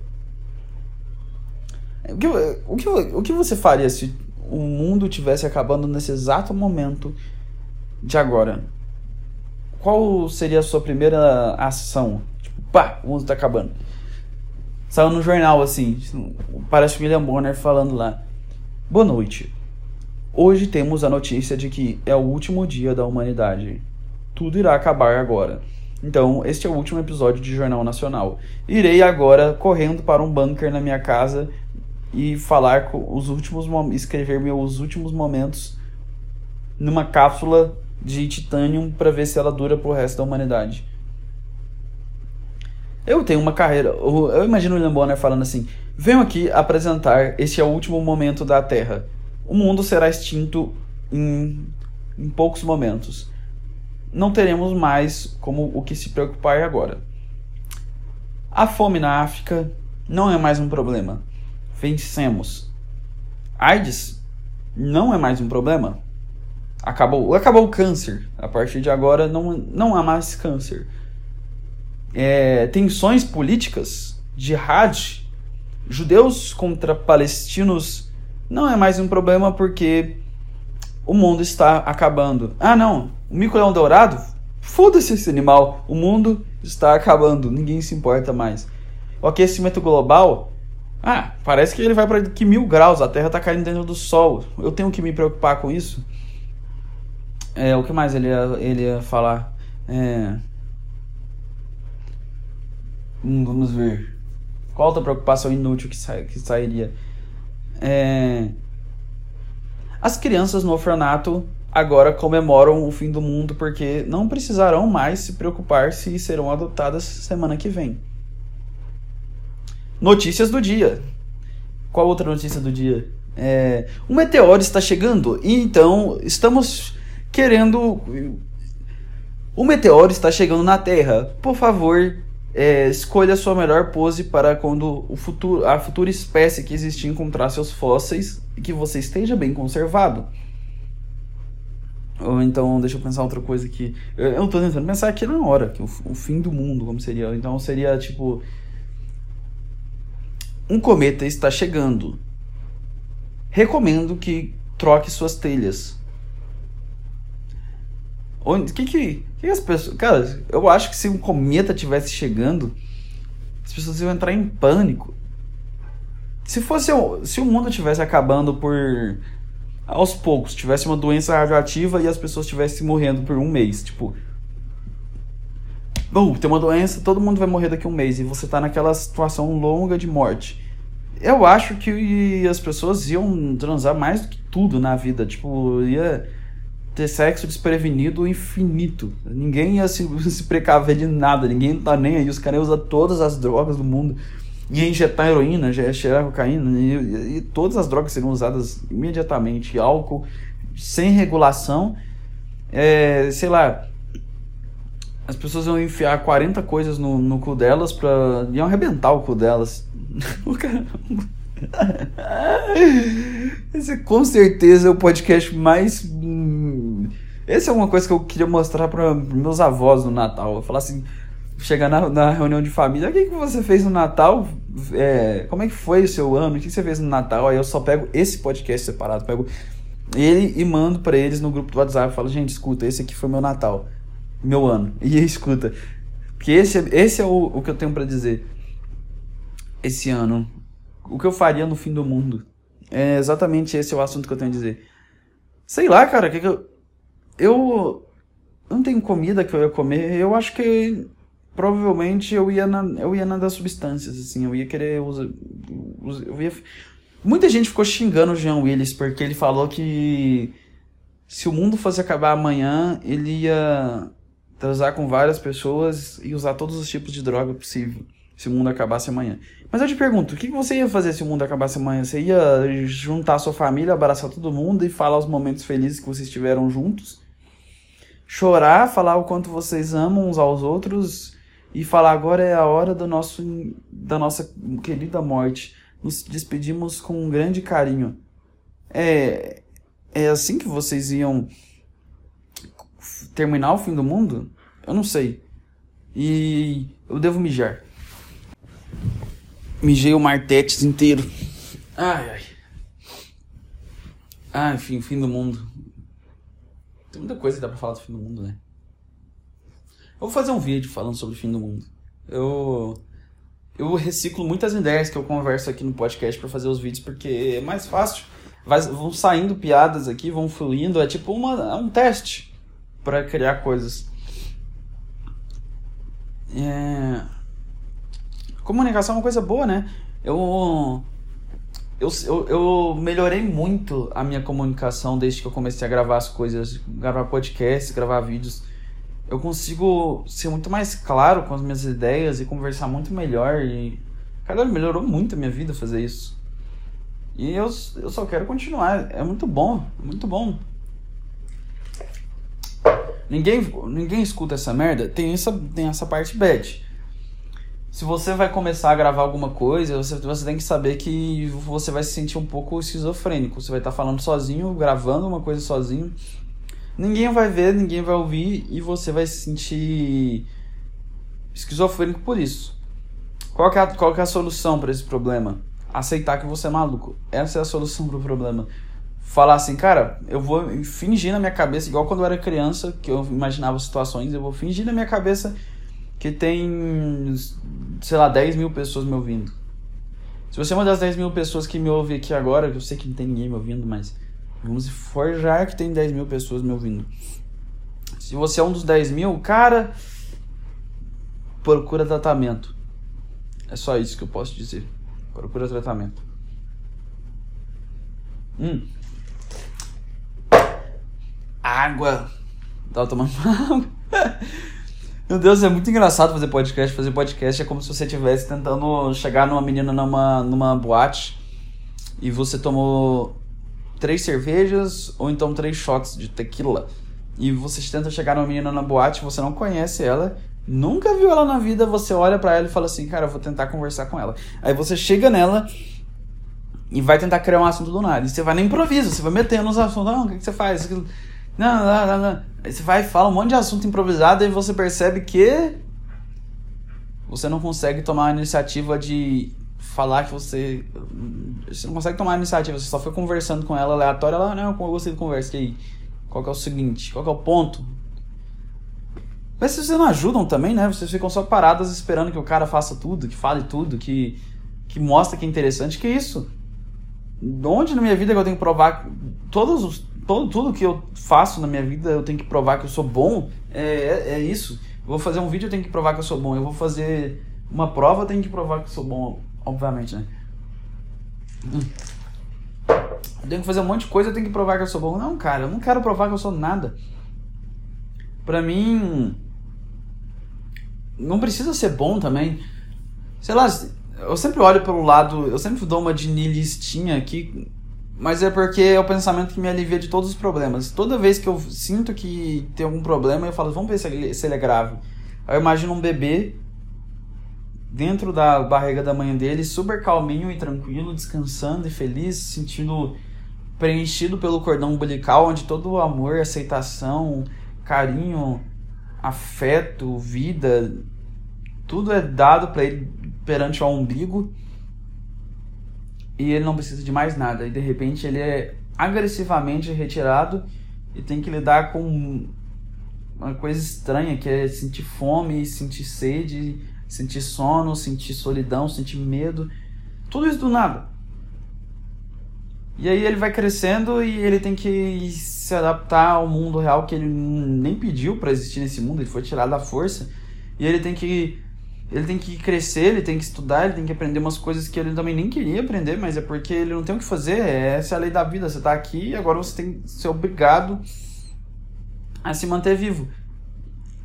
O que, o, que, o que você faria se o mundo tivesse acabando nesse exato momento de agora? qual seria a sua primeira ação? Tipo, pá, o mundo tá acabando. Saiu no jornal assim, parece William Bonner falando lá. Boa noite. Hoje temos a notícia de que é o último dia da humanidade. Tudo irá acabar agora. Então, este é o último episódio de Jornal Nacional. Irei agora correndo para um bunker na minha casa e falar com os últimos escrever meus últimos momentos numa cápsula de titânio para ver se ela dura pro resto da humanidade. Eu tenho uma carreira. Eu imagino o William Bonner falando assim: venho aqui apresentar. Este é o último momento da Terra. O mundo será extinto em, em poucos momentos. Não teremos mais como o que se preocupar agora. A fome na África não é mais um problema. Vencemos. AIDS não é mais um problema. Acabou, acabou o câncer. A partir de agora não, não há mais câncer. É, tensões políticas, jihad, judeus contra palestinos não é mais um problema porque o mundo está acabando. Ah, não, o mico-leão dourado? Foda-se esse animal. O mundo está acabando, ninguém se importa mais. O aquecimento global? Ah, parece que ele vai para que mil graus, a Terra tá caindo dentro do Sol. Eu tenho que me preocupar com isso? É, o que mais ele ia, ele ia falar? É... Hum, vamos ver. Qual outra preocupação inútil que, sa que sairia? É... As crianças no orfanato agora comemoram o fim do mundo porque não precisarão mais se preocupar se serão adotadas semana que vem. Notícias do dia. Qual outra notícia do dia? É, um meteoro está chegando e então estamos querendo. O meteoro está chegando na Terra. Por favor, é, escolha a sua melhor pose para quando o futuro, a futura espécie que existir encontrar seus fósseis e que você esteja bem conservado. Ou então, deixa eu pensar outra coisa aqui. Eu, eu tô tentando pensar aqui na hora, que o, o fim do mundo, como seria. Então seria tipo. Um cometa está chegando. Recomendo que troque suas telhas. Onde, que, que que as pessoas. Cara, eu acho que se um cometa tivesse chegando, as pessoas iam entrar em pânico. Se fosse. Se o mundo tivesse acabando por. Aos poucos, tivesse uma doença radioativa e as pessoas estivessem morrendo por um mês. Tipo. Bom, tem uma doença, todo mundo vai morrer daqui a um mês. E você tá naquela situação longa de morte. Eu acho que as pessoas iam transar mais do que tudo na vida. Tipo, ia ter sexo desprevenido infinito. Ninguém ia se, [laughs] se precaver de nada, ninguém tá nem aí. Os caras usam todas as drogas do mundo. Ia injetar heroína, ia cheirar cocaína, e, e, todas as drogas seriam usadas imediatamente. Álcool, sem regulação. É, sei lá, as pessoas iam enfiar 40 coisas no, no cu delas pra. iam arrebentar o cu delas. [laughs] o cara. [laughs] Esse com certeza é o podcast mais. Essa é uma coisa que eu queria mostrar para meus avós no Natal. Eu falar assim, chegar na, na, reunião de família, o que, que você fez no Natal? É, como é que foi o seu ano? O que, que você fez no Natal? Aí eu só pego esse podcast separado, pego ele e mando para eles no grupo do WhatsApp. Falo, gente, escuta, esse aqui foi meu Natal, meu ano. [laughs] E escuta, porque esse, esse é o, o que eu tenho para dizer. Esse ano o que eu faria no fim do mundo. É exatamente esse é o assunto que eu tenho a dizer. Sei lá, cara, que, que eu. Eu não tenho comida que eu ia comer. Eu acho que provavelmente eu ia na, eu ia na das substâncias, assim. Eu ia querer usar. Eu ia... Muita gente ficou xingando o Jean Willis porque ele falou que se o mundo fosse acabar amanhã, ele ia transar com várias pessoas e usar todos os tipos de droga possível se o mundo acabasse amanhã. Mas eu te pergunto, o que você ia fazer se o mundo acabasse amanhã? Você ia juntar a sua família, abraçar todo mundo e falar os momentos felizes que vocês tiveram juntos? Chorar, falar o quanto vocês amam uns aos outros e falar agora é a hora do nosso, da nossa querida morte. Nos despedimos com um grande carinho. É, é assim que vocês iam terminar o fim do mundo? Eu não sei. E eu devo mijar. Mijei o Martetes inteiro. Ai, ai. Ah, enfim, fim do mundo. Tem muita coisa que dá pra falar do fim do mundo, né? Eu vou fazer um vídeo falando sobre o fim do mundo. Eu. Eu reciclo muitas ideias que eu converso aqui no podcast para fazer os vídeos, porque é mais fácil. Vai, vão saindo piadas aqui, vão fluindo. É tipo uma, é um teste para criar coisas. É comunicação é uma coisa boa, né? Eu, eu, eu, eu, melhorei muito a minha comunicação desde que eu comecei a gravar as coisas, gravar podcasts, gravar vídeos. Eu consigo ser muito mais claro com as minhas ideias e conversar muito melhor. E, cara, melhorou muito a minha vida fazer isso. E eu, eu só quero continuar. É muito bom, é muito bom. Ninguém, ninguém escuta essa merda. Tem essa, tem essa parte bad se você vai começar a gravar alguma coisa, você, você tem que saber que você vai se sentir um pouco esquizofrênico. Você vai estar falando sozinho, gravando uma coisa sozinho. Ninguém vai ver, ninguém vai ouvir e você vai se sentir esquizofrênico por isso. Qual é a, qual é a solução para esse problema? Aceitar que você é maluco. Essa é a solução para o problema. Falar assim, cara, eu vou fingir na minha cabeça, igual quando eu era criança, que eu imaginava situações, eu vou fingir na minha cabeça que tem, sei lá, 10 mil pessoas me ouvindo. Se você é uma das 10 mil pessoas que me ouve aqui agora, eu sei que não tem ninguém me ouvindo, mas vamos forjar que tem 10 mil pessoas me ouvindo. Se você é um dos 10 mil, cara, procura tratamento. É só isso que eu posso dizer. Procura tratamento. Hum. Água. Tava tomando [laughs] água. Meu Deus, é muito engraçado fazer podcast. Fazer podcast é como se você estivesse tentando chegar numa menina numa, numa boate e você tomou três cervejas ou então três shots de tequila. E você tenta chegar numa menina na boate, você não conhece ela, nunca viu ela na vida, você olha para ela e fala assim, cara, eu vou tentar conversar com ela. Aí você chega nela e vai tentar criar um assunto do nada. E você vai no improviso, você vai metendo nos assuntos, não, o que, que você faz? Não, não, não, não. Aí você vai e fala um monte de assunto improvisado e você percebe que você não consegue tomar a iniciativa de falar que você. Você não consegue tomar a iniciativa, você só foi conversando com ela aleatória, ela, não, eu gostei de conversa, e aí? Qual que é o seguinte? Qual que é o ponto? Mas vocês não ajudam também, né? Vocês ficam só paradas esperando que o cara faça tudo, que fale tudo, que, que mostre que é interessante. Que isso? Onde na minha vida que eu tenho que provar todos os, todo, tudo que eu faço na minha vida eu tenho que provar que eu sou bom? É, é, é isso. Eu vou fazer um vídeo eu tenho que provar que eu sou bom. Eu vou fazer uma prova eu tenho que provar que eu sou bom, obviamente, né? Eu tenho que fazer um monte de coisa, eu tenho que provar que eu sou bom. Não, cara, eu não quero provar que eu sou nada. Pra mim. Não precisa ser bom também. Sei lá, eu sempre olho pelo lado. Eu sempre dou uma de nihilistinha aqui. Mas é porque é o pensamento que me alivia de todos os problemas. Toda vez que eu sinto que tem algum problema, eu falo, vamos ver se ele, se ele é grave. Aí eu imagino um bebê dentro da barriga da mãe dele, super calminho e tranquilo, descansando e feliz, sentindo preenchido pelo cordão umbilical, onde todo o amor, aceitação, carinho, afeto, vida, tudo é dado para ele perante o umbigo e ele não precisa de mais nada. E de repente ele é agressivamente retirado e tem que lidar com uma coisa estranha que é sentir fome, sentir sede, sentir sono, sentir solidão, sentir medo, tudo isso do nada. E aí ele vai crescendo e ele tem que se adaptar ao mundo real que ele nem pediu para existir nesse mundo, ele foi tirado da força. E ele tem que ele tem que crescer, ele tem que estudar, ele tem que aprender umas coisas que ele também nem queria aprender, mas é porque ele não tem o que fazer, essa é a lei da vida, você tá aqui e agora você tem que ser obrigado a se manter vivo.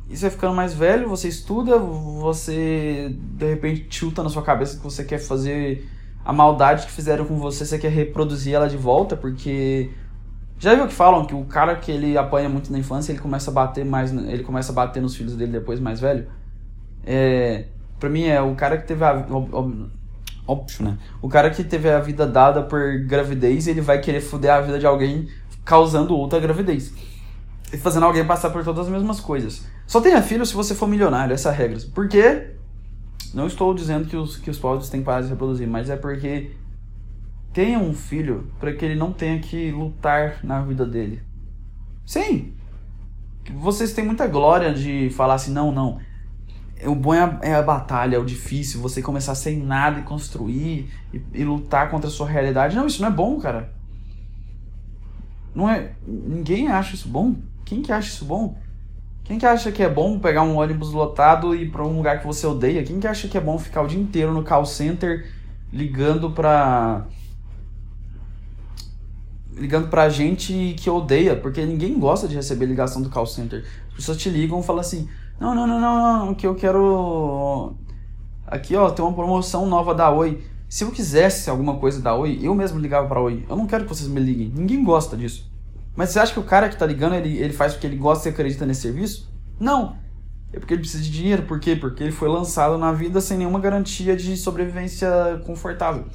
E você ficando mais velho, você estuda, você de repente chuta na sua cabeça que você quer fazer a maldade que fizeram com você, você quer reproduzir ela de volta, porque já viu que falam que o cara que ele apanha muito na infância, ele começa a bater mais, ele começa a bater nos filhos dele depois mais velho? É, pra mim é o cara que teve a óbvio, né? O cara que teve a vida dada por gravidez, ele vai querer foder a vida de alguém causando outra gravidez. E fazendo alguém passar por todas as mesmas coisas. Só tenha filho se você for milionário, essa é a regra. Por quê? Não estou dizendo que os, que os pobres têm que parar de reproduzir, mas é porque tenha um filho para que ele não tenha que lutar na vida dele. Sim! Vocês têm muita glória de falar assim, não, não. O bom é a, é a batalha, é o difícil, você começar sem nada e construir e, e lutar contra a sua realidade. Não, isso não é bom, cara. Não é. Ninguém acha isso bom. Quem que acha isso bom? Quem que acha que é bom pegar um ônibus lotado e ir para um lugar que você odeia? Quem que acha que é bom ficar o dia inteiro no call center ligando pra ligando pra gente que odeia, porque ninguém gosta de receber ligação do call center. As pessoas te ligam e falam assim: "Não, não, não, não, não, que eu quero aqui, ó, tem uma promoção nova da Oi. Se eu quisesse alguma coisa da Oi, eu mesmo ligava para Oi. Eu não quero que vocês me liguem. Ninguém gosta disso. Mas você acha que o cara que tá ligando, ele, ele faz porque ele gosta e acredita nesse serviço? Não. É porque ele precisa de dinheiro. Por quê? Porque ele foi lançado na vida sem nenhuma garantia de sobrevivência confortável.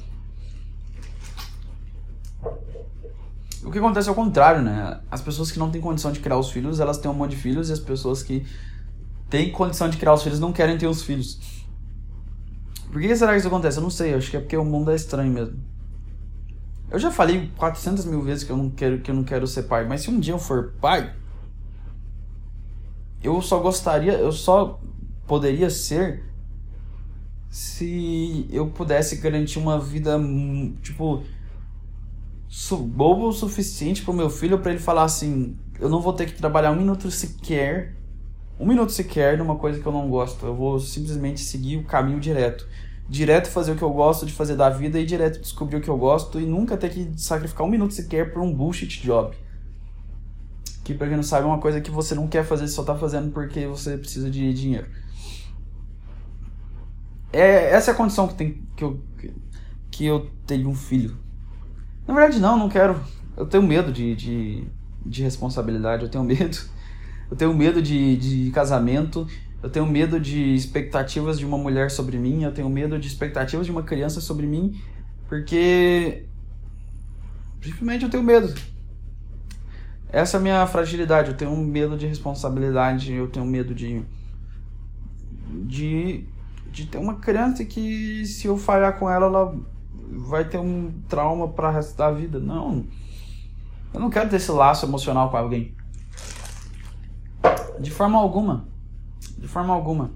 O que acontece é o contrário, né? As pessoas que não têm condição de criar os filhos, elas têm um monte de filhos, e as pessoas que têm condição de criar os filhos não querem ter os filhos. Por que será que isso acontece? Eu não sei, acho que é porque o mundo é estranho mesmo. Eu já falei 400 mil vezes que eu não quero que eu não quero ser pai, mas se um dia eu for pai, eu só gostaria, eu só poderia ser se eu pudesse garantir uma vida, tipo, bobo o suficiente pro meu filho para ele falar assim: eu não vou ter que trabalhar um minuto sequer, um minuto sequer numa coisa que eu não gosto. Eu vou simplesmente seguir o caminho direto. Direto fazer o que eu gosto de fazer da vida e direto descobrir o que eu gosto e nunca ter que sacrificar um minuto sequer por um bullshit job. Que pra quem não sabe é uma coisa que você não quer fazer, só tá fazendo porque você precisa de dinheiro. É, essa é a condição que, tem, que, eu, que eu tenho um filho. Na verdade, não, não quero. Eu tenho medo de, de, de responsabilidade, eu tenho medo. Eu tenho medo de, de casamento, eu tenho medo de expectativas de uma mulher sobre mim, eu tenho medo de expectativas de uma criança sobre mim, porque. Simplesmente eu tenho medo. Essa é a minha fragilidade. Eu tenho medo de responsabilidade, eu tenho medo de. de. de ter uma criança que, se eu falhar com ela, ela vai ter um trauma para resto da vida. Não. Eu não quero ter esse laço emocional com alguém. De forma alguma. De forma alguma.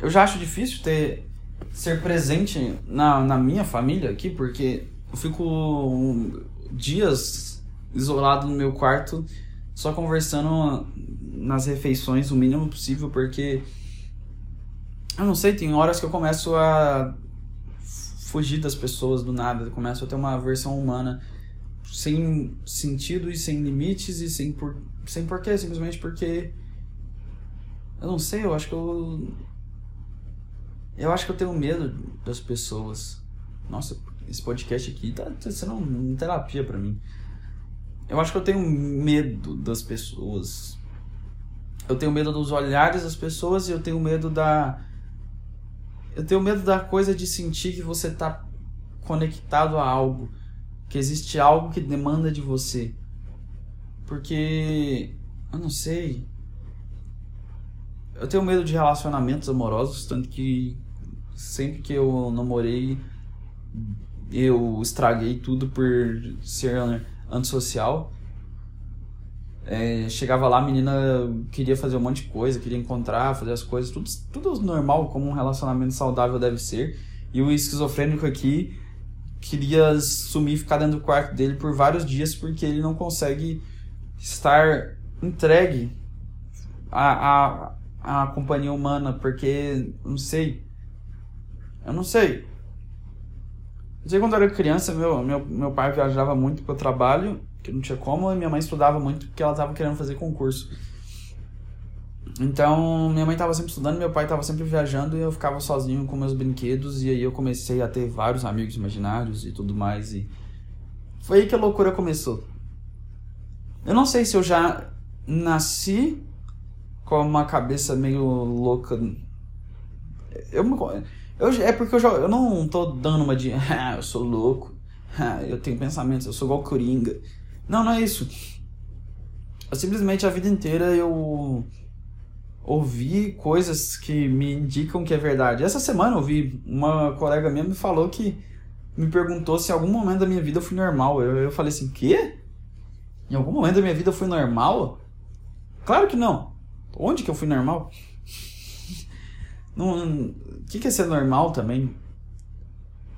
Eu já acho difícil ter ser presente na, na minha família aqui, porque eu fico um, dias isolado no meu quarto, só conversando nas refeições o mínimo possível, porque eu não sei, tem horas que eu começo a fugir das pessoas do nada, começo a ter uma versão humana sem sentido e sem limites e sem por sem porquê, simplesmente porque eu não sei, eu acho que eu eu acho que eu tenho medo das pessoas. Nossa, esse podcast aqui tá, tá sendo uma terapia para mim. Eu acho que eu tenho medo das pessoas. Eu tenho medo dos olhares das pessoas e eu tenho medo da eu tenho medo da coisa de sentir que você está conectado a algo, que existe algo que demanda de você. Porque eu não sei. Eu tenho medo de relacionamentos amorosos, tanto que sempre que eu namorei, eu estraguei tudo por ser antissocial. É, chegava lá, a menina queria fazer um monte de coisa, queria encontrar, fazer as coisas, tudo, tudo normal, como um relacionamento saudável deve ser. E o esquizofrênico aqui queria sumir, ficar dentro do quarto dele por vários dias porque ele não consegue estar entregue à, à, à companhia humana, porque, não sei, eu não sei. Eu sei quando eu era criança, meu, meu, meu pai viajava muito para o trabalho que não tinha como, e minha mãe estudava muito porque ela estava querendo fazer concurso. Então, minha mãe estava sempre estudando, meu pai estava sempre viajando e eu ficava sozinho com meus brinquedos e aí eu comecei a ter vários amigos imaginários e tudo mais e foi aí que a loucura começou. Eu não sei se eu já nasci com uma cabeça meio louca. Eu, eu é porque eu, já, eu não tô dando uma de, [laughs] ah, eu sou louco, ah, eu tenho pensamentos, eu sou igual Coringa. Não, não é isso. Eu, simplesmente a vida inteira eu ouvi coisas que me indicam que é verdade. Essa semana eu vi uma colega minha me falou que me perguntou se em algum momento da minha vida eu fui normal. Eu, eu falei assim, quê? Em algum momento da minha vida eu fui normal? Claro que não. Onde que eu fui normal? O que, que é ser normal também?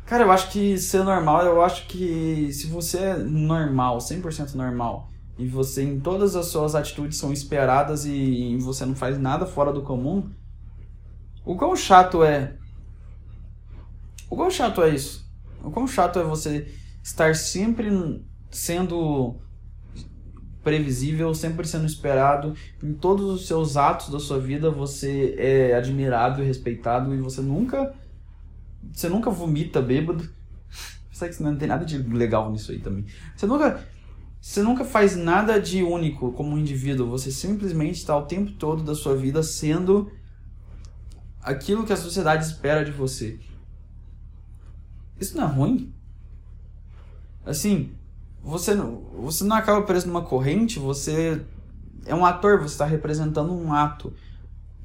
Cara, eu acho que ser normal, eu acho que se você é normal, 100% normal, e você em todas as suas atitudes são esperadas e você não faz nada fora do comum, o quão chato é. O quão chato é isso? O quão chato é você estar sempre sendo previsível, sempre sendo esperado, em todos os seus atos da sua vida você é admirado e respeitado e você nunca você nunca vomita bêbado. Sabe que não tem nada de legal nisso aí também. Você nunca, você nunca faz nada de único como um indivíduo. Você simplesmente está o tempo todo da sua vida sendo aquilo que a sociedade espera de você. Isso não é ruim? Assim, você não, você não acaba preso numa corrente, você é um ator, você está representando um ato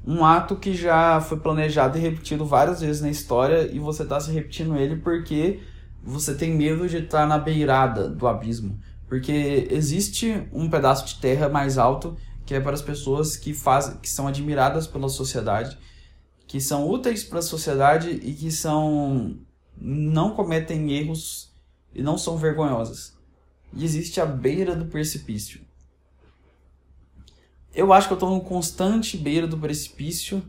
um ato que já foi planejado e repetido várias vezes na história e você está se repetindo ele porque você tem medo de estar na beirada do abismo. Porque existe um pedaço de terra mais alto que é para as pessoas que fazem, que são admiradas pela sociedade, que são úteis para a sociedade e que são não cometem erros e não são vergonhosas. E existe a beira do precipício. Eu acho que eu estou no constante beira do precipício.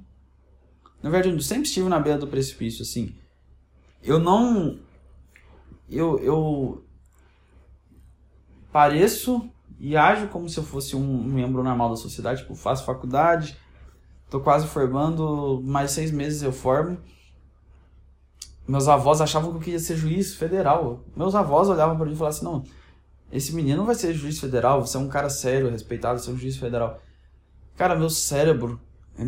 Na verdade, eu sempre estive na beira do precipício, assim. Eu não. Eu, eu pareço e ajo como se eu fosse um membro normal da sociedade. Tipo, faço faculdade, tô quase formando, mais seis meses eu formo. Meus avós achavam que eu queria ser juiz federal. Meus avós olhavam para mim e falavam assim: não, esse menino não vai ser juiz federal, você é um cara sério, respeitado, você é um juiz federal. Cara, meu cérebro é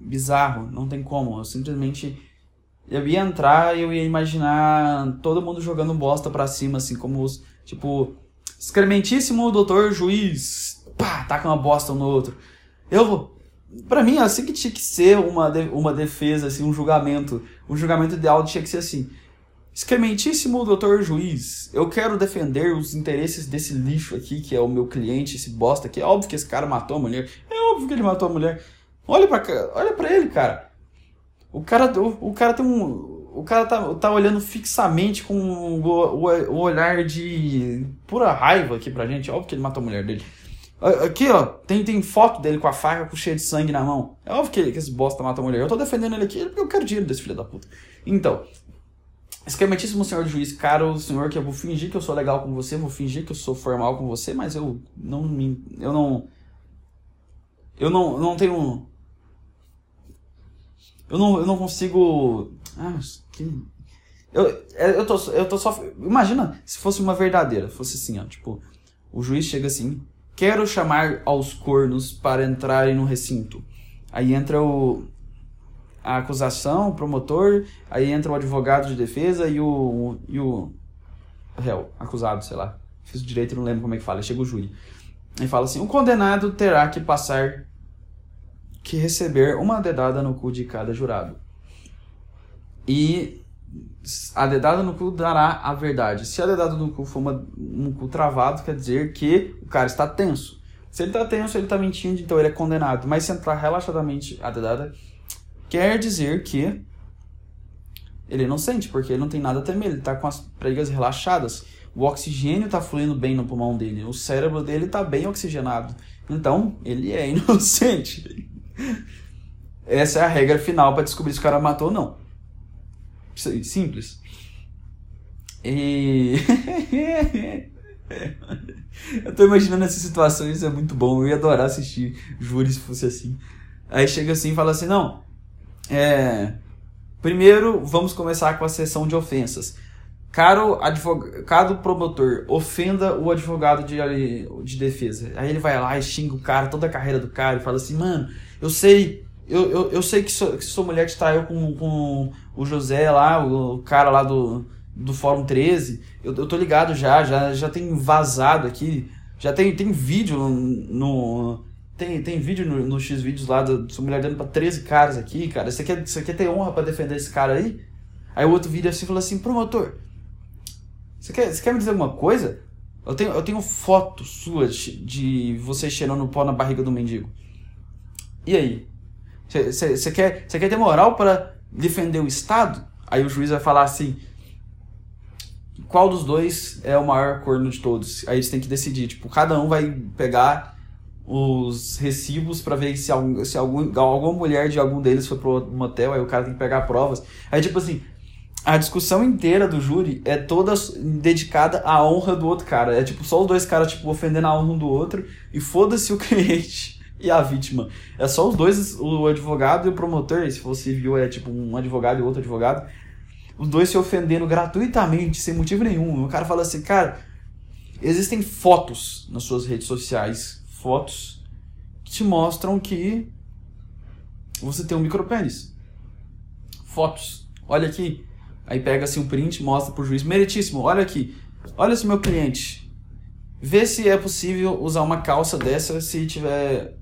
bizarro, não tem como. Eu simplesmente. Eu ia entrar e eu ia imaginar todo mundo jogando bosta pra cima, assim, como os. Tipo, excrementíssimo doutor juiz. Pá, taca uma bosta um no outro. Eu. Pra mim, assim que tinha que ser uma, uma defesa, assim, um julgamento. Um julgamento ideal tinha que ser assim. Excrementíssimo doutor juiz, eu quero defender os interesses desse lixo aqui, que é o meu cliente, esse bosta aqui. É óbvio que esse cara matou a mulher. É óbvio que ele matou a mulher. Olha pra, olha pra ele, cara. O cara, o, o cara tem um. O cara tá, tá olhando fixamente com o, o, o olhar de pura raiva aqui pra gente. Óbvio que ele matou a mulher dele. Aqui, ó, tem, tem foto dele com a faca com cheia de sangue na mão. É óbvio que, que esse bosta matou a mulher. Eu tô defendendo ele aqui porque eu quero dinheiro desse filho da puta. Então, Excrementíssimo senhor juiz, caro senhor, que eu vou fingir que eu sou legal com você, vou fingir que eu sou formal com você, mas eu não me. Eu não. Eu não, não tenho. Eu não, eu não consigo. Ah, que. Eu, é, eu, tô, eu tô só. Imagina se fosse uma verdadeira. Fosse assim, ó. Tipo, o juiz chega assim. Quero chamar aos cornos para entrarem no recinto. Aí entra o, a acusação, o promotor, aí entra o advogado de defesa e o, e o réu, acusado, sei lá. Fiz direito, não lembro como é que fala. Chega o júri. E fala assim: o condenado terá que passar, que receber uma dedada no cu de cada jurado. E a dedada no cu dará a verdade. Se a dedada no cu for uma, um cu travado, quer dizer que o cara está tenso. Se ele está tenso, ele está mentindo, então ele é condenado. Mas se entrar relaxadamente a dedada, quer dizer que ele não sente, porque ele não tem nada a temer, ele está com as pregas relaxadas. O oxigênio está fluindo bem no pulmão dele, o cérebro dele está bem oxigenado. Então, ele é [laughs] inocente. Essa é a regra final para descobrir se o cara matou ou não. Simples. E. [laughs] eu tô imaginando essas situações, é muito bom. Eu ia adorar assistir júri se fosse assim. Aí chega assim e fala assim: não, é, primeiro, vamos começar com a sessão de ofensas. Caro, advogado, caro promotor, ofenda o advogado de, de defesa. Aí ele vai lá e xinga o cara, toda a carreira do cara, e fala assim, mano, eu sei, eu, eu, eu sei que, sou, que mulher te traiu com, com o José lá, o cara lá do, do Fórum 13. Eu, eu tô ligado já, já, já tem vazado aqui. Já tem, tem vídeo no, tem, tem vídeo no, no X-Vídeos lá da sua mulher dando pra 13 caras aqui, cara. Você quer, você quer ter honra para defender esse cara aí? Aí o outro vídeo assim falou assim, promotor, você quer, você quer me dizer alguma coisa? Eu tenho, eu tenho foto sua de, de você cheirando pó na barriga do mendigo. E aí? Você quer, quer ter moral para defender o Estado? Aí o juiz vai falar assim: qual dos dois é o maior corno de todos? Aí eles têm que decidir. Tipo, cada um vai pegar os recibos para ver se, algum, se algum, alguma mulher de algum deles foi pro motel, aí o cara tem que pegar provas. Aí, tipo assim, a discussão inteira do júri é toda dedicada à honra do outro cara. É tipo só os dois caras tipo ofendendo a honra um do outro e foda-se o [laughs] cliente e a vítima. É só os dois, o advogado e o promotor, se for civil é tipo um advogado e outro advogado, os dois se ofendendo gratuitamente, sem motivo nenhum. O cara fala assim, cara, existem fotos nas suas redes sociais fotos que te mostram que você tem um micropênis. Fotos. Olha aqui. Aí pega assim um print, mostra pro juiz. Meritíssimo, olha aqui. Olha esse meu cliente. Vê se é possível usar uma calça dessa se tiver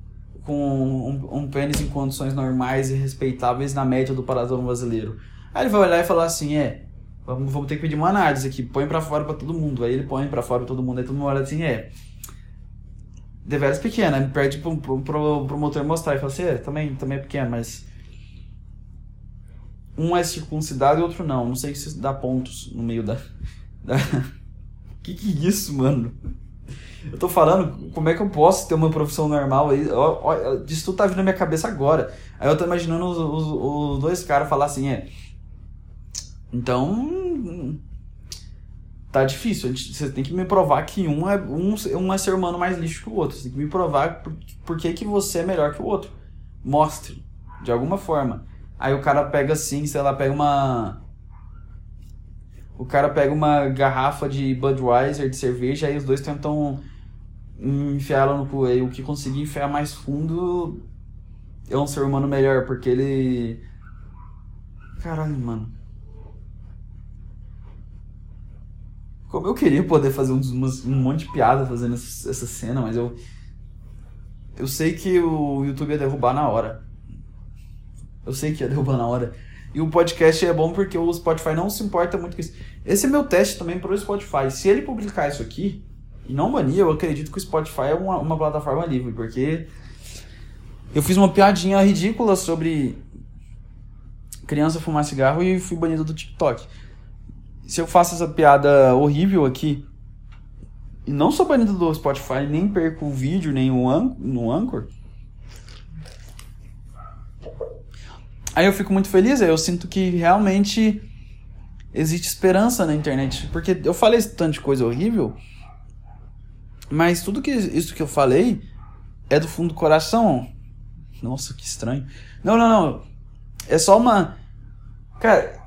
com um, um pênis em condições normais e respeitáveis na média do padrão brasileiro. Aí ele vai olhar e falar assim, é, vamos, vamos ter que pedir uma análise aqui, põe para fora para todo mundo. Aí ele põe para fora pra todo mundo, aí todo mundo olha assim, é, deveras pequena. Perde pro, pro, pro, pro motor mostrar e fala assim, é, também, também é pequeno, mas. um é circuncidado e outro não. Não sei se dá pontos no meio da. da... [laughs] que que é isso, mano? Eu tô falando, como é que eu posso ter uma profissão normal aí? Ó, ó, disso tudo tá vindo na minha cabeça agora. Aí eu tô imaginando os, os, os dois caras falar assim, é. Então. Tá difícil. Você tem que me provar que um é, um, um é ser humano mais lixo que o outro. Você tem que me provar por, por que, que você é melhor que o outro. Mostre. De alguma forma. Aí o cara pega assim, sei lá, pega uma. O cara pega uma garrafa de Budweiser de cerveja, aí os dois tentam enfiar ela no cu. Aí o que conseguir enfiar mais fundo é um ser humano melhor, porque ele. Caralho, mano. Como eu queria poder fazer uns, um monte de piada fazendo essa, essa cena, mas eu. Eu sei que o YouTube ia derrubar na hora. Eu sei que ia derrubar na hora. E o podcast é bom porque o Spotify não se importa muito com isso. Esse é meu teste também para o Spotify. Se ele publicar isso aqui e não banir, eu acredito que o Spotify é uma, uma plataforma livre, porque eu fiz uma piadinha ridícula sobre criança fumar cigarro e fui banido do TikTok. Se eu faço essa piada horrível aqui e não sou banido do Spotify, nem perco o vídeo, nem o an no Anchor, Aí eu fico muito feliz, eu sinto que realmente existe esperança na internet. Porque eu falei tanto de coisa horrível, mas tudo que isso que eu falei é do fundo do coração. Nossa, que estranho. Não, não, não. É só uma. Cara,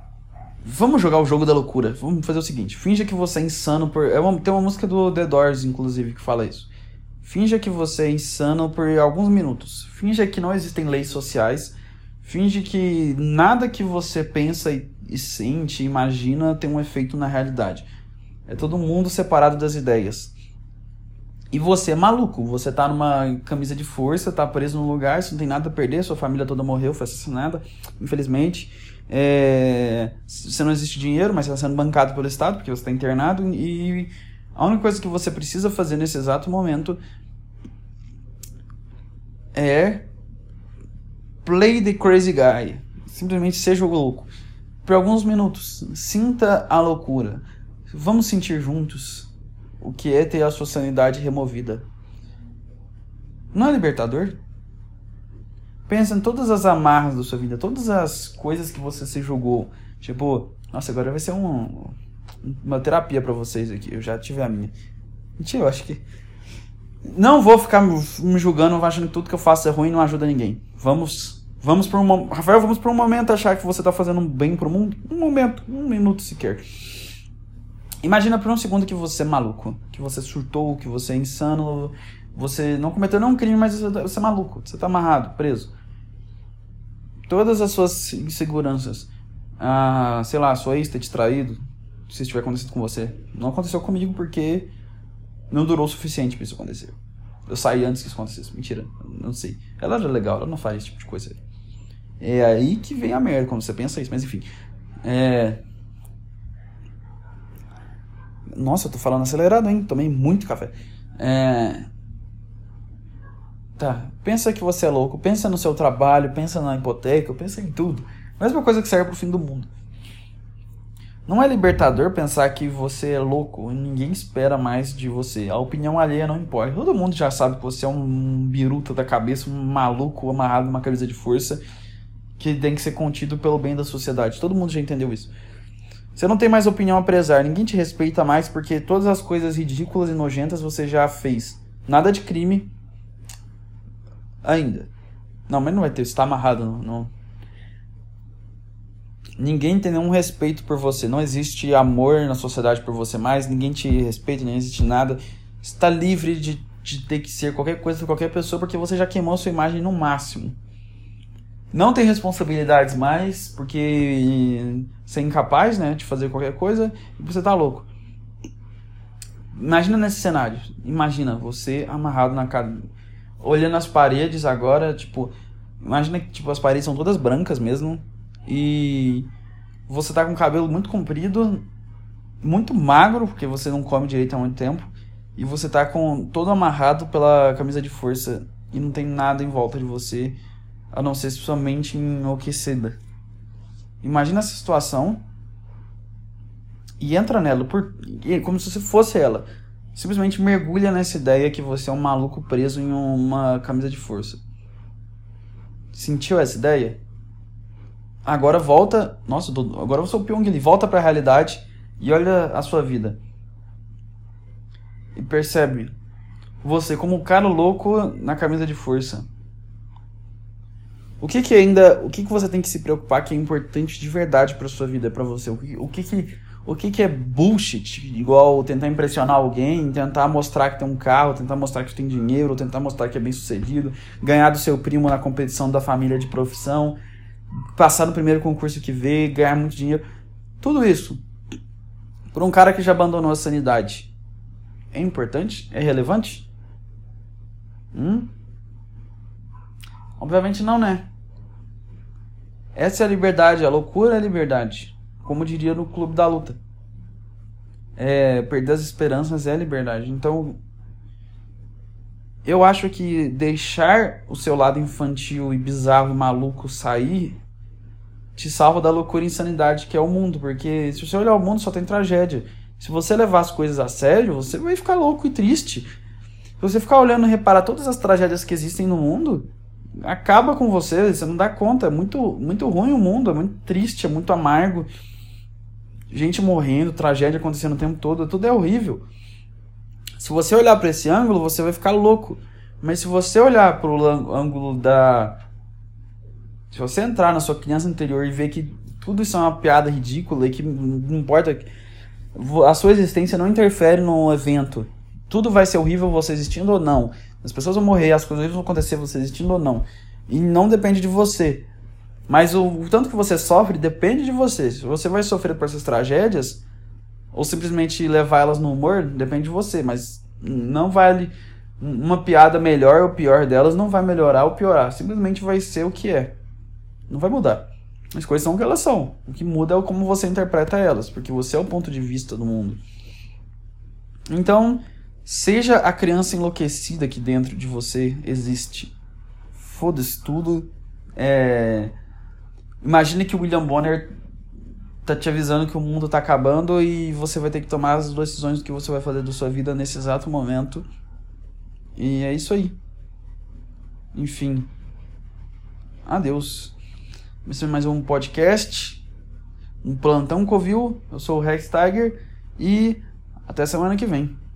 vamos jogar o jogo da loucura. Vamos fazer o seguinte: finja que você é insano por. É uma... Tem uma música do The Doors, inclusive, que fala isso. Finja que você é insano por alguns minutos. Finja que não existem leis sociais Finge que nada que você pensa e, e sente, imagina, tem um efeito na realidade. É todo mundo separado das ideias. E você é maluco, você tá numa camisa de força, tá preso num lugar, você não tem nada a perder, sua família toda morreu, foi assassinada, infelizmente. É, você não existe dinheiro, mas você está sendo bancado pelo Estado, porque você está internado, e a única coisa que você precisa fazer nesse exato momento é Play the crazy guy. Simplesmente seja o louco. Por alguns minutos, sinta a loucura. Vamos sentir juntos o que é ter a sua sanidade removida. Não é libertador? Pensa em todas as amarras da sua vida, todas as coisas que você se julgou. Tipo, nossa, agora vai ser um, uma terapia para vocês aqui. Eu já tive a minha. Mentira, eu acho que. Não vou ficar me julgando, achando que tudo que eu faço é ruim e não ajuda ninguém. Vamos Vamos por um Rafael, vamos por um momento achar que você está fazendo um bem para o mundo. Um momento, um minuto sequer. Imagina por um segundo que você é maluco, que você surtou, que você é insano, você não cometeu nenhum crime, mas você é maluco, você está amarrado, preso. Todas as suas inseguranças, ah, sei lá, sua ex ter te traído, se estiver acontecendo com você. Não aconteceu comigo porque não durou o suficiente para isso acontecer. Eu saí antes que isso acontecesse. Mentira, não sei. Ela era legal, ela não faz esse tipo de coisa. É aí que vem a merda quando você pensa isso, mas enfim. É... Nossa, eu tô falando acelerado, hein? Tomei muito café. É... Tá, pensa que você é louco, pensa no seu trabalho, pensa na hipoteca, pensa em tudo. Mesma coisa que serve pro fim do mundo. Não é libertador pensar que você é louco e ninguém espera mais de você. A opinião alheia não importa. Todo mundo já sabe que você é um biruta da cabeça, um maluco amarrado numa camisa de força que tem que ser contido pelo bem da sociedade. Todo mundo já entendeu isso. Você não tem mais opinião a prezar, ninguém te respeita mais porque todas as coisas ridículas e nojentas você já fez. Nada de crime ainda. Não, mas não vai ter, você tá amarrado. Não, não. Ninguém tem nenhum respeito por você. Não existe amor na sociedade por você mais. Ninguém te respeita, não existe nada. Está livre de, de ter que ser qualquer coisa qualquer pessoa porque você já queimou sua imagem no máximo não tem responsabilidades mais, porque você é incapaz, né, de fazer qualquer coisa e você tá louco. Imagina nesse cenário. Imagina você amarrado na casa, olhando as paredes agora, tipo, imagina que tipo as paredes são todas brancas mesmo e você tá com o cabelo muito comprido, muito magro, porque você não come direito há muito tempo, e você tá com todo amarrado pela camisa de força e não tem nada em volta de você a não ser somente enlouquecida. Imagina essa situação e entra nela, por, como se você fosse ela. Simplesmente mergulha nessa ideia que você é um maluco preso em uma camisa de força. Sentiu essa ideia? Agora volta. Nossa, agora eu sou o Pyong Lee. Volta pra realidade e olha a sua vida. E percebe você como um cara louco na camisa de força. O que que ainda, o que que você tem que se preocupar que é importante de verdade para sua vida, para você? O que, o que que o que, que é bullshit? Igual tentar impressionar alguém, tentar mostrar que tem um carro, tentar mostrar que tem dinheiro, tentar mostrar que é bem sucedido, ganhar do seu primo na competição da família de profissão, passar no primeiro concurso que vê, ganhar muito dinheiro. Tudo isso. Por um cara que já abandonou a sanidade. É importante? É relevante? Hum? Obviamente não, né? Essa é a liberdade, a loucura é a liberdade como diria no clube da luta. É, perder as esperanças é liberdade. Então, eu acho que deixar o seu lado infantil e bizarro e maluco sair te salva da loucura e insanidade que é o mundo. Porque se você olhar o mundo, só tem tragédia. Se você levar as coisas a sério, você vai ficar louco e triste. Se você ficar olhando e reparar todas as tragédias que existem no mundo, acaba com você, você não dá conta. É muito, muito ruim o mundo, é muito triste, é muito amargo gente morrendo, tragédia acontecendo o tempo todo, tudo é horrível. Se você olhar para esse ângulo, você vai ficar louco. Mas se você olhar para o ângulo da. Se você entrar na sua criança interior e ver que tudo isso é uma piada ridícula e que não importa. A sua existência não interfere no evento. Tudo vai ser horrível você existindo ou não. As pessoas vão morrer, as coisas vão acontecer você existindo ou não. E não depende de você. Mas o, o, tanto que você sofre depende de você. Se você vai sofrer por essas tragédias, ou simplesmente levar elas no humor, depende de você. Mas não vale. Uma piada melhor ou pior delas não vai melhorar ou piorar. Simplesmente vai ser o que é. Não vai mudar. As coisas são o que elas são. O que muda é como você interpreta elas, porque você é o ponto de vista do mundo. Então, seja a criança enlouquecida que dentro de você existe. Foda-se tudo. É Imagine que o William Bonner tá te avisando que o mundo tá acabando e você vai ter que tomar as decisões do que você vai fazer da sua vida nesse exato momento. E é isso aí. Enfim. Adeus. Esse é mais um podcast. Um plantão Covil. Eu sou o Rex Tiger. E até semana que vem.